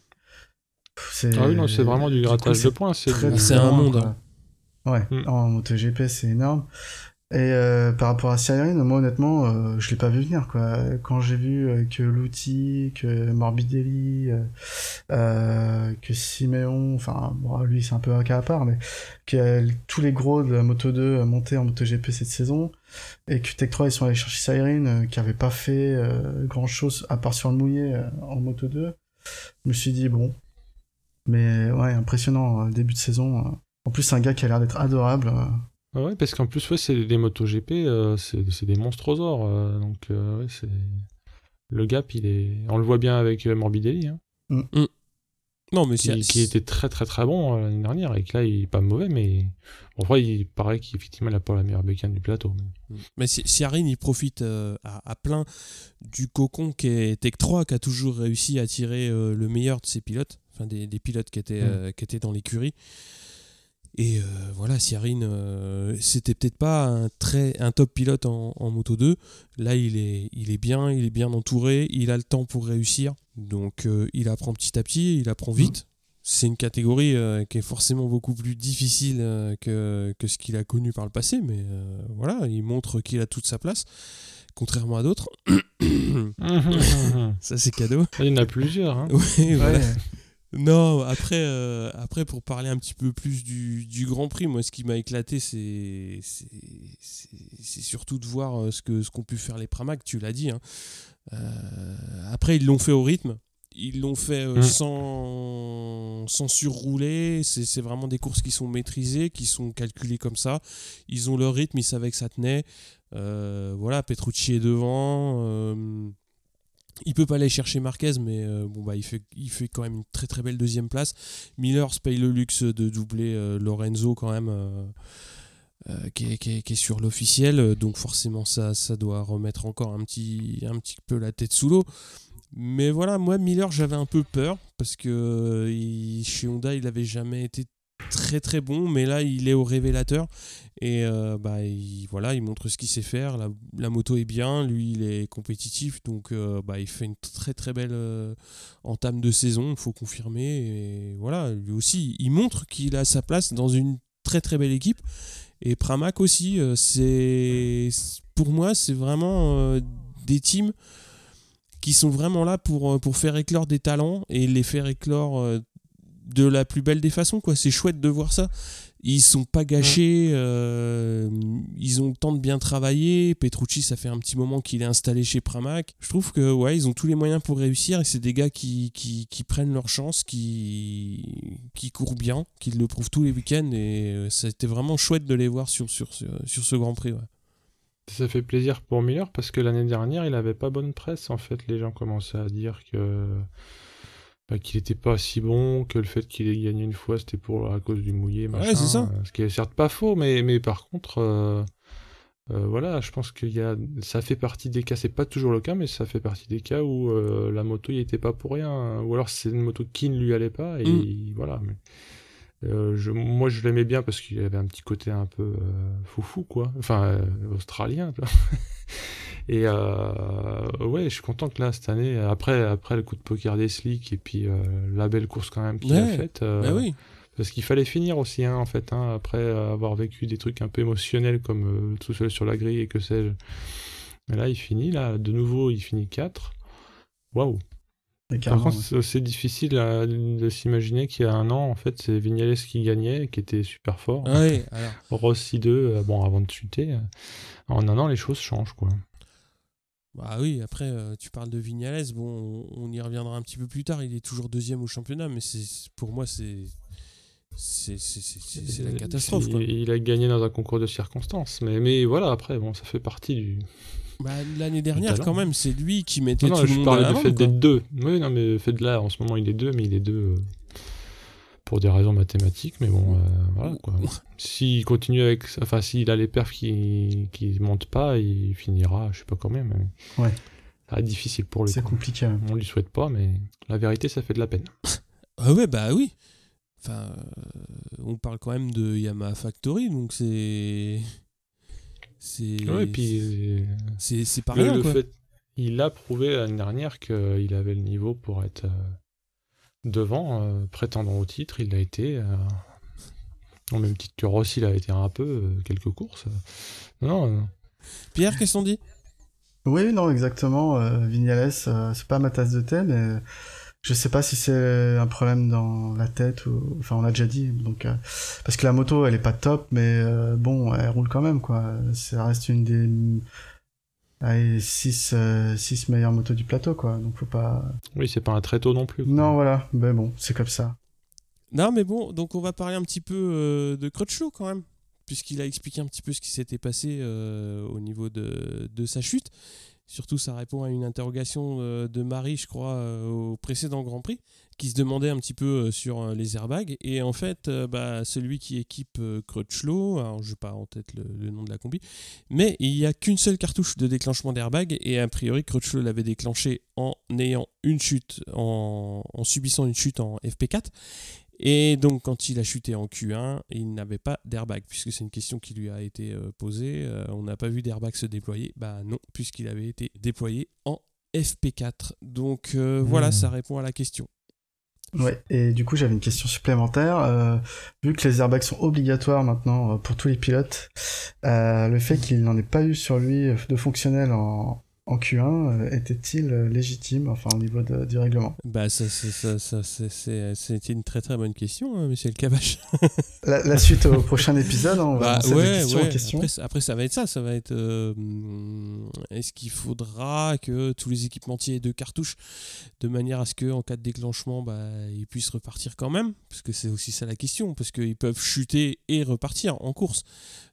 Ah oui, non, c'est vraiment du grattage de points. C'est un monde. Hein. Ouais, mm. en MotoGP, c'est énorme. Et euh, par rapport à Cyrene, moi honnêtement, euh, je l'ai pas vu venir quoi. Quand j'ai vu euh, que Louti, que Morbidelli, que Simeon, enfin bon, lui c'est un peu un cas à part, mais que tous les gros de la Moto 2 montaient en MotoGP cette saison, et que Tech 3 ils sont allés chercher Cyrene, qui avait pas fait grand chose à part sur le mouillé en Moto 2, je me suis dit bon, mais ouais impressionnant début de saison. En plus c'est un gars qui a l'air d'être adorable. Ah ouais, parce qu'en plus, ouais, c'est des MotoGP, euh, c'est des monstrosaures. Euh, donc, euh, ouais, c'est. Le gap, il est. On le voit bien avec Morbidelli. Hein, mm. Mm. Non, mais qui, qui, était très très très bon l'année dernière et que là, il est pas mauvais, mais. En vrai, il paraît qu'effectivement, il n'a pas la meilleure bécane du plateau. Mais mm. Siarin, il profite à, plein du cocon qui est Tech 3, qui a toujours réussi à tirer le meilleur de ses pilotes, enfin des, des pilotes qui étaient, qui étaient dans l'écurie. Et euh, voilà, Siarine, euh, c'était peut-être pas un, très, un top pilote en, Moto 2. Là, il est, il est bien, il est bien entouré, il a le temps pour réussir. Donc, euh, il apprend petit à petit, il apprend vite. C'est une catégorie qui est forcément beaucoup plus difficile que, que, ce qu'il a connu par le passé, mais voilà, il montre qu'il a toute sa place, contrairement à d'autres. Ça, c'est cadeau. Il y en a plusieurs. Hein. voilà. Non, après, euh, après, pour parler un petit peu plus du, du Grand Prix, moi, ce qui m'a éclaté, c'est surtout de voir euh, ce qu'ont ce qu'ont pu faire les Pramac, tu l'as dit. Hein. Euh, après, ils l'ont fait au rythme. Ils l'ont fait mm. sans, sans surrouler. C'est vraiment des courses qui sont maîtrisées, qui sont calculées comme ça. Ils ont leur rythme, ils savaient que ça tenait. voilà, Petrucci est devant. Il peut pas aller chercher Marquez, mais euh, bon bah il fait, il fait quand même une très très belle deuxième place. Miller se paye le luxe de doubler euh, Lorenzo quand même, euh, qui, est, sur l'officiel, donc forcément ça, ça doit remettre encore un petit, un petit peu la tête sous l'eau. Mais voilà, moi Miller j'avais un peu peur parce que chez Honda il avait jamais été très très bon, mais là il est au révélateur et euh, bah, il, voilà, il montre ce qu'il sait faire. La, moto est bien, lui il est compétitif, donc euh, bah, il fait une très très belle euh, entame de saison, il faut confirmer. Et voilà, lui aussi, il montre qu'il a sa place dans une très très belle équipe. Et Pramac aussi, c'est pour moi, c'est vraiment des teams qui sont vraiment là pour, pour faire éclore des talents et les faire éclore de la plus belle des façons. quoi. C'est chouette de voir ça. Ils sont pas gâchés, euh, ils ont le temps de bien travailler. Petrucci, ça fait un petit moment qu'il est installé chez Pramac. Je trouve que ouais, ils ont tous les moyens pour réussir et c'est des gars qui, qui, qui, prennent leur chance, qui, qui courent bien, qui le prouvent tous les week-ends et euh, ça a été vraiment chouette de les voir sur, sur, sur, ce Grand Prix. Ça fait plaisir pour Miller parce que l'année dernière, il avait pas bonne presse en fait. Les gens commençaient à dire que bah, qu'il n'était pas si bon, que le fait qu'il ait gagné une fois, c'était pour à cause du mouillé, machin. Ouais, c'est ça. Ce qui est certes pas faux, mais, mais par contre, euh, euh, voilà, je pense que y a, ça fait partie des cas, c'est pas toujours le cas, mais ça fait partie des cas où euh, la moto il était pas pour rien, ou alors c'est une moto qui ne lui allait pas, et mm. voilà. Mais, je, moi je l'aimais bien parce qu'il avait un petit côté un peu foufou, quoi, enfin australien. Et euh, ouais, je suis content que là, cette année, après, après le coup de poker des slicks et puis euh, la belle course quand même qu'il a faite. Euh, bah oui. Parce qu'il fallait finir aussi, hein, en fait, hein, après avoir vécu des trucs un peu émotionnels comme tout seul sur la grille et que sais-je. Mais là, il finit, là, de nouveau, il finit 4. Waouh! Par contre, c'est difficile de s'imaginer qu'il y a un an, en fait, c'est Vignales qui gagnait, qui était super fort. Oui, alors. Rossi 2, bon, avant de chuter. En un an, les choses changent, quoi. Bah oui, après, euh, tu parles de Vignales, bon, on, y reviendra un petit peu plus tard, il est toujours deuxième au championnat, mais c'est pour moi, c'est. C'est la catastrophe. Il, a gagné dans un concours de circonstances. Mais, mais voilà, après, bon, ça fait partie du. Bah, L'année dernière, quand même, c'est lui qui mettait non, tout le monde. Je parlais du fait d'être deux. Oui, non, mais le fait de là, en ce moment, il est deux, mais il est deux. Euh, pour des raisons mathématiques, mais bon, euh, voilà quoi. S'il continue avec, enfin, s'il a les perfs qui qui montent pas, il finira, je sais pas quand même. Ouais. Ça difficile pour lui. C'est compliqué. On lui souhaite pas, mais la vérité, ça fait de la peine. ah ouais, bah oui. Enfin, euh, on parle quand même de Yamaha Factory, donc c'est. C'est. Ouais, puis. C'est pas rien, le quoi. Fait, il a prouvé l'année dernière qu'il avait le niveau pour être. Euh, devant, euh, prétendant au titre, il a été. Euh, En même titre que Rossi, il a été un peu, quelques courses. Non, Pierre, qu'est-ce qu'on dit? Oui, non, exactement. Vignales, c'est pas ma tasse de thé, mais je sais pas si c'est un problème dans la tête ou enfin on a déjà dit donc parce que la moto elle est pas top mais bon elle roule quand même quoi ça reste une des 6 six, meilleures motos du plateau quoi. Donc faut pas oui c'est pas un très tôt non plus non voilà. Mais bon c'est comme ça. Non mais bon donc on va parler un petit peu de Crutchlow quand même. Puisqu'il a expliqué un petit peu ce qui s'était passé au niveau de, de sa chute Surtout, ça répond à une interrogation euh, de Marie, je crois, euh, au précédent Grand Prix, qui se demandait un petit peu euh, sur les airbags. Et en fait, bah, celui qui équipe Crutchlow, alors je n'ai pas en tête le, nom de la combi, mais il n'y a qu'une seule cartouche de déclenchement d'airbag. Et a priori, Crutchlow l'avait déclenché en ayant une chute, en, en subissant une chute en FP4. Et donc, quand il a chuté en Q1, il n'avait pas d'airbag, puisque c'est une question qui lui a été euh, posée. Euh, on n'a pas vu d'airbag se déployer. Bah non, puisqu'il avait été déployé en FP4. Donc euh, voilà, hmm. ça répond à la question. Ouais, et du coup j'avais une question supplémentaire. vu que les airbags sont obligatoires maintenant pour tous les pilotes, le fait qu'il n'en ait pas eu sur lui de fonctionnel en, en Q1 euh, était-il euh, légitime, enfin au niveau du règlement? Bah ça, ça, ça, c'est une très très bonne question, hein, Monsieur le la, suite au prochain épisode, on va bah, ouais, question. Après, après, ça va être ça, ça va être euh, est-ce qu'il faudra que tous les équipementiers aient deux cartouches de manière à ce que en cas de déclenchement, bah, ils puissent repartir quand même, parce que c'est aussi ça la question, parce qu'ils peuvent chuter et repartir en course.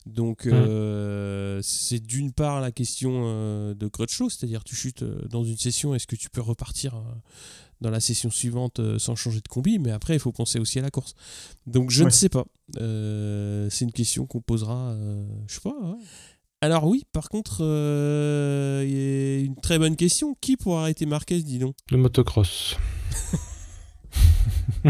Donc mmh. c'est d'une part la question de crutch c'est-à-dire tu chutes euh, dans une session, est-ce que tu peux repartir euh, dans la session suivante euh, sans changer de combi? Mais après, il faut penser aussi à la course. Donc je ne sais pas. c'est une question qu'on posera, je sais pas. Alors oui, par contre, il y a une très bonne question. Qui pourra arrêter Marquez, dis donc? Le motocross.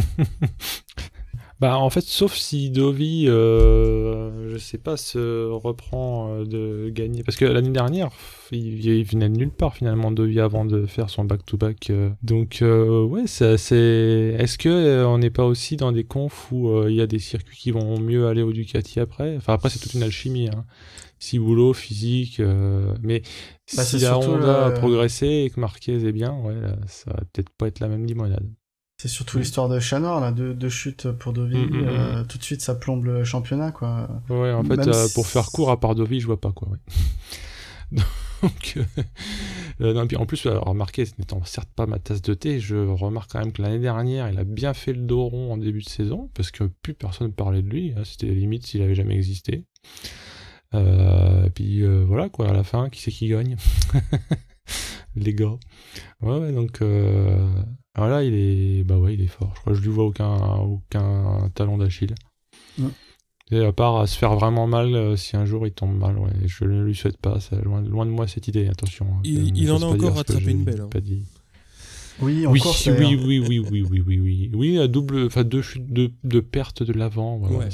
Bah en fait, sauf si Dovi, euh, je sais pas, se reprend euh, de gagner. Parce que l'année dernière, il, venait de nulle part finalement Dovi avant de faire son back-to-back. Euh. Donc ouais, c'est Est-ce que on n'est pas aussi dans des confs où il y a des circuits qui vont mieux aller au Ducati après? Enfin après c'est toute une alchimie. Hein. Si boulot, physique, mais bah, si la Honda a progressé et que Marquez est bien, ouais, ça va peut-être pas être la même limonade. C'est surtout l'histoire de Chat là, deux, deux chutes pour Dovi. Mm, mm, euh, mm. tout de suite, ça plombe le championnat, quoi. Ouais, en fait, euh, pour faire court, à part Dovi, je vois pas, quoi. Donc, euh, non, puis en plus, remarquez, ce n'étant certes pas ma tasse de thé, je remarque quand même que l'année dernière, il a bien fait le dos rond en début de saison, parce que plus personne ne parlait de lui. Hein, C'était limite s'il avait jamais existé. et puis voilà, quoi, à la fin, qui c'est qui gagne? Les gars. Ouais, ouais donc alors là, il est, bah ouais, il est fort. Je crois que je lui vois aucun, aucun talon d'Achille. Et à part à se faire vraiment mal euh, si un jour il tombe mal, ouais, je ne lui souhaite pas. Ça, loin, loin de moi cette idée, attention. Hein. Il, en a encore rattrapé une belle. Hein. Oui, encore. Oui, oui, oui, oui, oui, oui, oui, oui. Oui, à double, enfin deux chutes de, de perte de l'avant. Voilà. Ouais.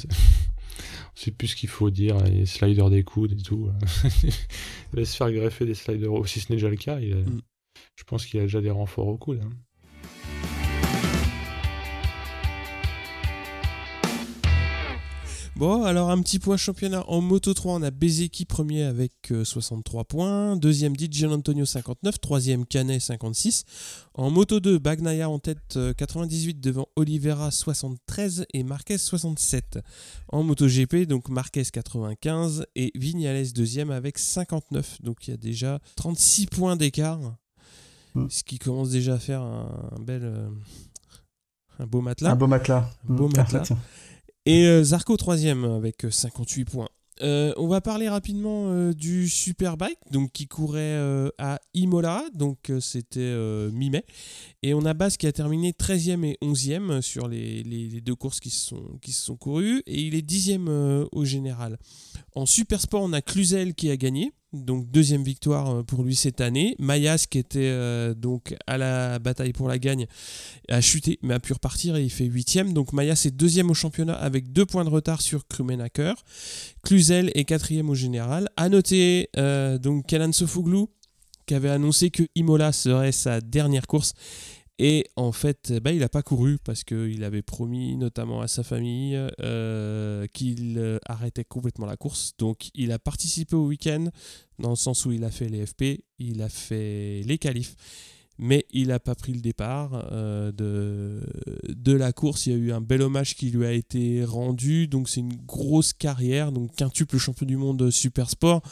C'est plus ce qu'il faut dire, les sliders des coudes et tout. il va se faire greffer des sliders, si ce n'est déjà le cas. Il mm. Je pense qu'il a déjà des renforts au coude. Hein. Bon, alors un petit point championnat en Moto 3, on a Bezeki premier avec 63 euh, points, deuxième Gian Antonio 59, troisième Canet 56. En Moto 2, Bagnaia en tête 98 euh, devant Oliveira 73 et Marquez 67. En Moto GP, donc Marquez 95 et Vignales deuxième avec 59. Donc il y a déjà 36 points d'écart, mm. ce qui commence déjà à faire un, bel... Euh, un beau matelas. Un beau matelas. Un beau mm. matelas. Et euh, Zarco troisième avec 58 points. Euh, on va parler rapidement euh, du Superbike, donc qui courait à Imola, donc c'était mi-mai. Et on a Bas qui a terminé 13e et 11e sur les, deux courses qui se, sont, qui se sont courues, et il est 10e au général. En Supersport, on a Cluzel qui a gagné, donc deuxième victoire euh, pour lui cette année. Mayas qui était euh, donc à la bataille pour la gagne a chuté mais a pu repartir et il fait huitième. Donc Mayas est deuxième au championnat avec deux points de retard sur Krumenacker. Cluzel est quatrième au général. À noter euh, donc Kalan Sofoglou qui avait annoncé que Imola serait sa dernière course et en fait, bah, il n'a pas couru parce qu'il avait promis notamment à sa famille qu'il arrêtait complètement la course. Donc il a participé au week-end dans le sens où il a fait les FP, il a fait les qualifs mais il n'a pas pris le départ euh, de, de la course. Il y a eu un bel hommage qui lui a été rendu, donc c'est une grosse carrière, donc quintuple champion du monde super sport.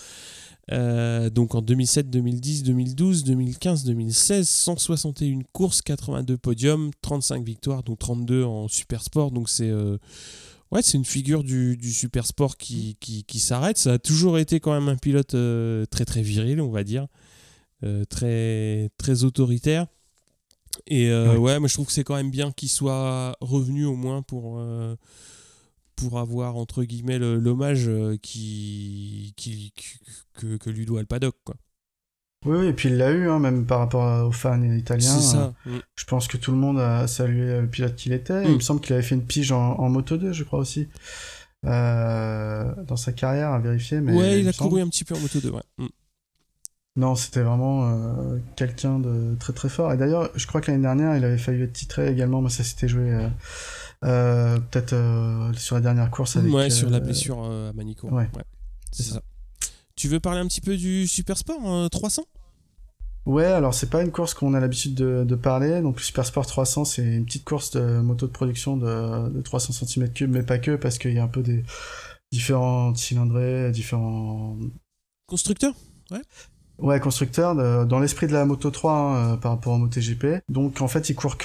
Euh, donc en 2007, 2010, 2012, 2015, 2016, 161 courses, 82 podiums, 35 victoires, donc 32 en super sport. Donc c'est euh, ouais, c'est une figure du, du super sport qui, qui, qui s'arrête. Ça a toujours été quand même un pilote très très viril, on va dire. Euh, très, très autoritaire. Et euh, ouais, moi je trouve que c'est quand même bien qu'il soit revenu au moins pour, euh, pour avoir entre guillemets l'hommage qui, qui, que, que, lui doit le paddock. Quoi. Oui, et puis il l'a eu, hein, même par rapport aux fans italiens. Ça. Je pense que tout le monde a salué le pilote qu'il était. Il mm. me semble qu'il avait fait une pige en, Moto 2, je crois aussi. dans sa carrière, à vérifier. Mais ouais, il, a couru un petit peu en Moto 2, ouais. Mm. Non, c'était vraiment euh, quelqu'un de très très fort. Et d'ailleurs, je crois que l'année dernière, il avait failli être titré également, mais ça s'était joué euh, euh, peut-être sur la dernière course. Avec, ouais, sur la blessure à Manico. Ouais, c'est ça. Tu veux parler un petit peu du Super Sport 300 Ouais, alors c'est pas une course qu'on a l'habitude de, parler. Donc le Super Sport 300, c'est une petite course de moto de production de, de 300 cm3, mais pas que, parce qu'il y a un peu des différents cylindrés, différents... Constructeurs Ouais. Ouais, constructeur, dans l'esprit de la Moto 3 hein, euh, par rapport au MotoGP. Donc en fait, il court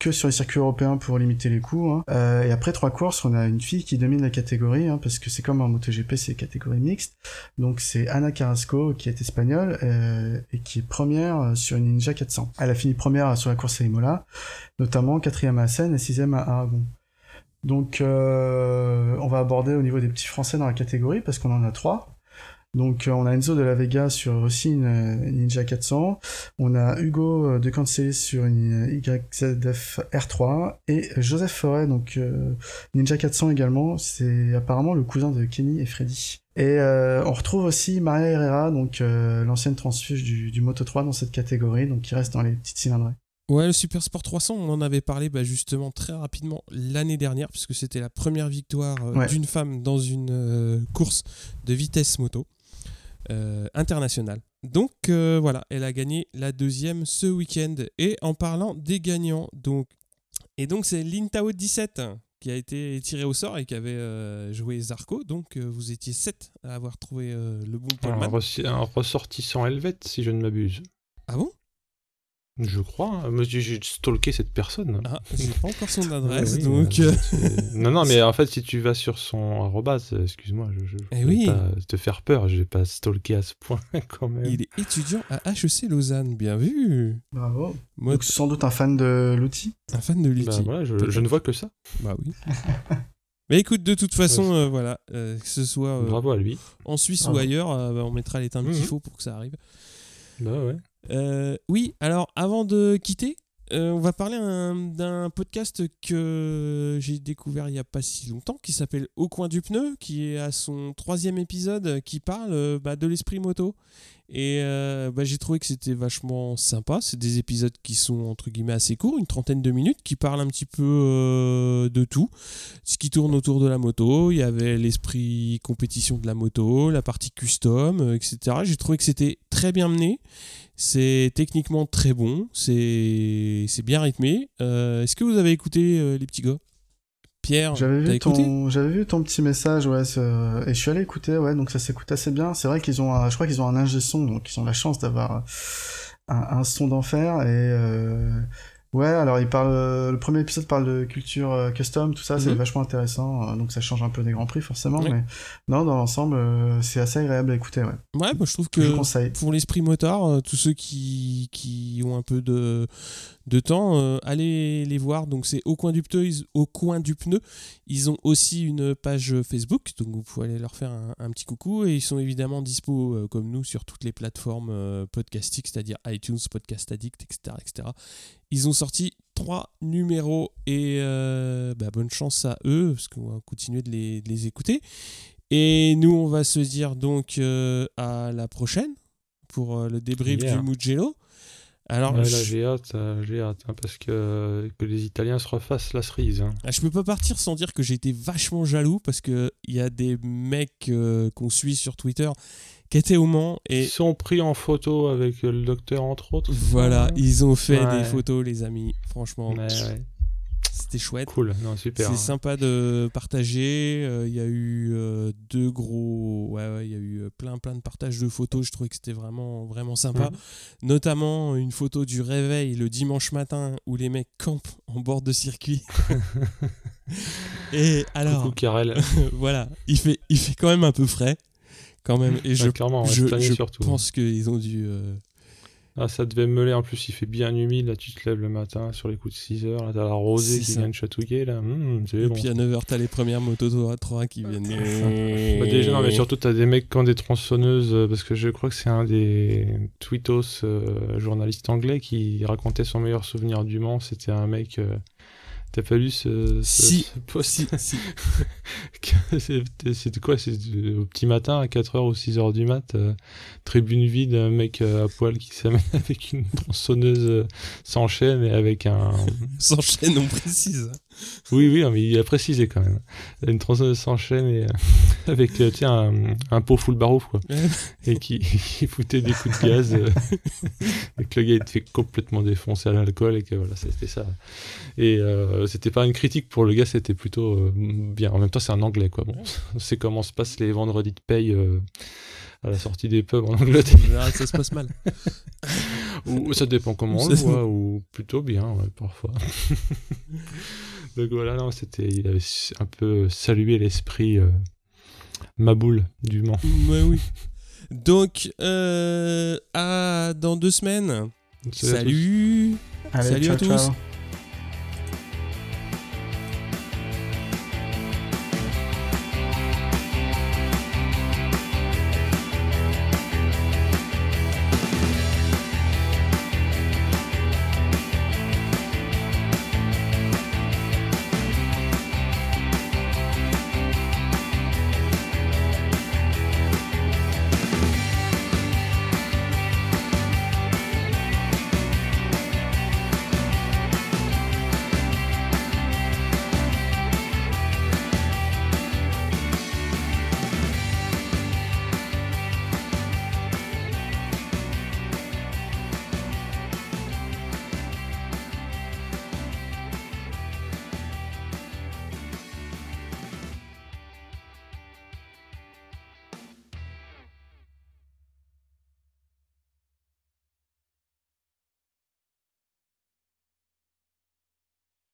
que sur les circuits européens pour limiter les coûts. Hein. Euh, et après trois courses, on a une fille qui domine la catégorie, hein, parce que c'est comme en MotoGP, c'est catégorie mixte. Donc c'est Ana Carrasco, qui est espagnole, euh, et qui est première sur une Ninja 400. Elle a fini première sur la course à Imola, notamment quatrième à Seine et sixième à Aragon. Donc on va aborder au niveau des petits français dans la catégorie, parce qu'on en a trois. Donc euh, on a Enzo de la Vega sur aussi une, euh, Ninja 400, on a Hugo euh, de Cancelis sur une YZF R3 et Joseph Forêt donc Ninja 400 également, c'est apparemment le cousin de Kenny et Freddy. Et on retrouve aussi Maria Herrera, donc l'ancienne transfuge du, Moto 3 dans cette catégorie, donc qui reste dans les petites cylindrées. Ouais, le Super Sport 300, on en avait parlé bah, justement très rapidement l'année dernière, puisque c'était la première victoire d'une femme dans une course de vitesse moto. Euh, international Donc euh, voilà, elle a gagné la deuxième ce week-end. Et en parlant des gagnants, donc, et donc c'est Lintao 17 qui a été tiré au sort et qui avait euh, joué Zarco. Donc vous étiez 7 à avoir trouvé le bon Un, un ressortissant helvète, si je ne m'abuse. Ah bon? Je crois. Hein. J'ai stalké cette personne. Ah, j'ai pas encore son adresse, donc. Euh, non, non, mais en fait, si tu vas sur son arrobase, excuse-moi, je, je eh vais pas te faire peur, je vais pas stalker à ce point quand même. Il est étudiant à HEC Lausanne, bien vu. Bravo. Donc, sans doute un fan de l'outil. Un fan de l'outil. Bah, je, ne vois que ça. Bah oui. Mais écoute, de toute façon, euh, voilà, euh, que ce soit Bravo à lui. en Suisse ou ailleurs, bah, on mettra les timbres qu'il mhm. faut pour que ça arrive. Bah ouais. Euh, oui, alors avant de quitter, euh, on va parler d'un podcast que j'ai découvert il n'y a pas si longtemps, qui s'appelle Au coin du pneu, qui est à son troisième épisode, qui parle euh, bah, de l'esprit moto. Et bah, j'ai trouvé que c'était vachement sympa. C'est des épisodes qui sont entre guillemets assez courts, une trentaine de minutes, qui parlent un petit peu de tout. Ce qui tourne autour de la moto. Il y avait l'esprit compétition de la moto, la partie custom, etc. J'ai trouvé que c'était très bien mené. C'est techniquement très bon, c'est bien rythmé. Euh, est-ce que vous avez écouté euh, les petits gars? Pierre, j'avais vu, ton... vu ton petit message, ouais, et je suis allé écouter, ouais, donc ça s'écoute assez bien. C'est vrai qu'ils ont, je crois qu'ils ont un ingé son, donc ils ont la chance d'avoir un, son d'enfer et euh, Ouais, alors il parle, le premier épisode parle de culture euh, custom, tout ça, c'est mhm. vachement intéressant, euh, donc ça change un peu des grands prix forcément, mais non, dans l'ensemble, c'est assez agréable à écouter, ouais. Ouais, je trouve que pour l'esprit motard, tous ceux qui, qui ont un peu de, de temps, euh, allez les voir. Donc c'est au coin du pneu, ils, au coin du pneu. Ils ont aussi une page Facebook, donc vous pouvez aller leur faire un, petit coucou. Et ils sont évidemment dispo euh, comme nous sur toutes les plateformes euh, podcastiques, c'est-à-dire iTunes, Podcast Addict, etc., etc. Ils ont sorti trois numéros et bah, bonne chance à eux parce qu'on va continuer de les, de les, écouter. Et nous, on va se dire donc à la prochaine pour le débrief du Mugello. Alors, Ouais, là, j'ai hâte, euh, j'ai hâte, hein, parce que, que les Italiens se refassent la cerise. hein. ah, je peux pas partir sans dire que j'ai été vachement jaloux parce que il y a des mecs euh, qu'on suit sur Twitter qui étaient au Mans Ils et sont pris en photo avec euh, le docteur, entre autres. voilà, ils ont fait Ouais. des photos, les amis. Franchement, ouais. C'était chouette. Cool, non, super. C'est hein. sympa de partager. euh, Il y a eu euh, deux gros. Ouais, ouais, il y a eu euh, plein, plein de partages de photos. Je trouvais que c'était vraiment, vraiment sympa. Mhm. Notamment une photo du réveil le dimanche matin où les mecs campent en bord de circuit. Et alors, Coucou Karel. voilà, il fait, il fait quand même un peu frais. Quand même. Et je, Ouais, je, je pense qu'ils ont dû. euh, Ah, ça devait meuler, en plus il fait bien humide, là tu te lèves le matin sur les coups de 6 heures, là t'as la rosée qui ça. vient de chatouiller, là, c'est Et bon. puis à 9h, t'as les premières motos 3 qui viennent. Bah, déjà, non, mais surtout, t'as des mecs qui ont des tronçonneuses, euh, parce que je crois que c'est un des tweetos euh, journalistes anglais qui racontait son meilleur souvenir du Mans. C'était un mec. euh, T'as pas lu ce, ce, Si. ce post Si, si. C'était quoi? C'est au petit matin, à 4h ou 6h du mat, euh, tribune vide, un mec euh, à poil qui s'amène avec une tronçonneuse euh, sans chaîne et avec un. Sans chaîne, on précise. Oui, oui, mais il a précisé quand même. Une tronçonneuse sans chaîne et euh, avec euh, tiens, un, un pot full barouf, quoi. Et qui, qui foutait des coups de gaz. euh, et que le gars il était complètement défoncé à l'alcool et que voilà, c'était ça. Et euh, c'était pas une critique pour le gars, c'était plutôt bien. En même temps, c'est un anglais, quoi. Bon, c'est comment se passent les vendredis de paye à la sortie des pubs en Angleterre. Ça se passe mal. Ou ça dépend comment on le voit, ou plutôt bien, ouais, parfois. Donc voilà, non, c'était, il avait un peu salué l'esprit euh, Maboule du Mans. Ouais, oui. Donc, euh, à dans deux semaines. Salut à tous. Salut. Allez, Salut à tous. ciao.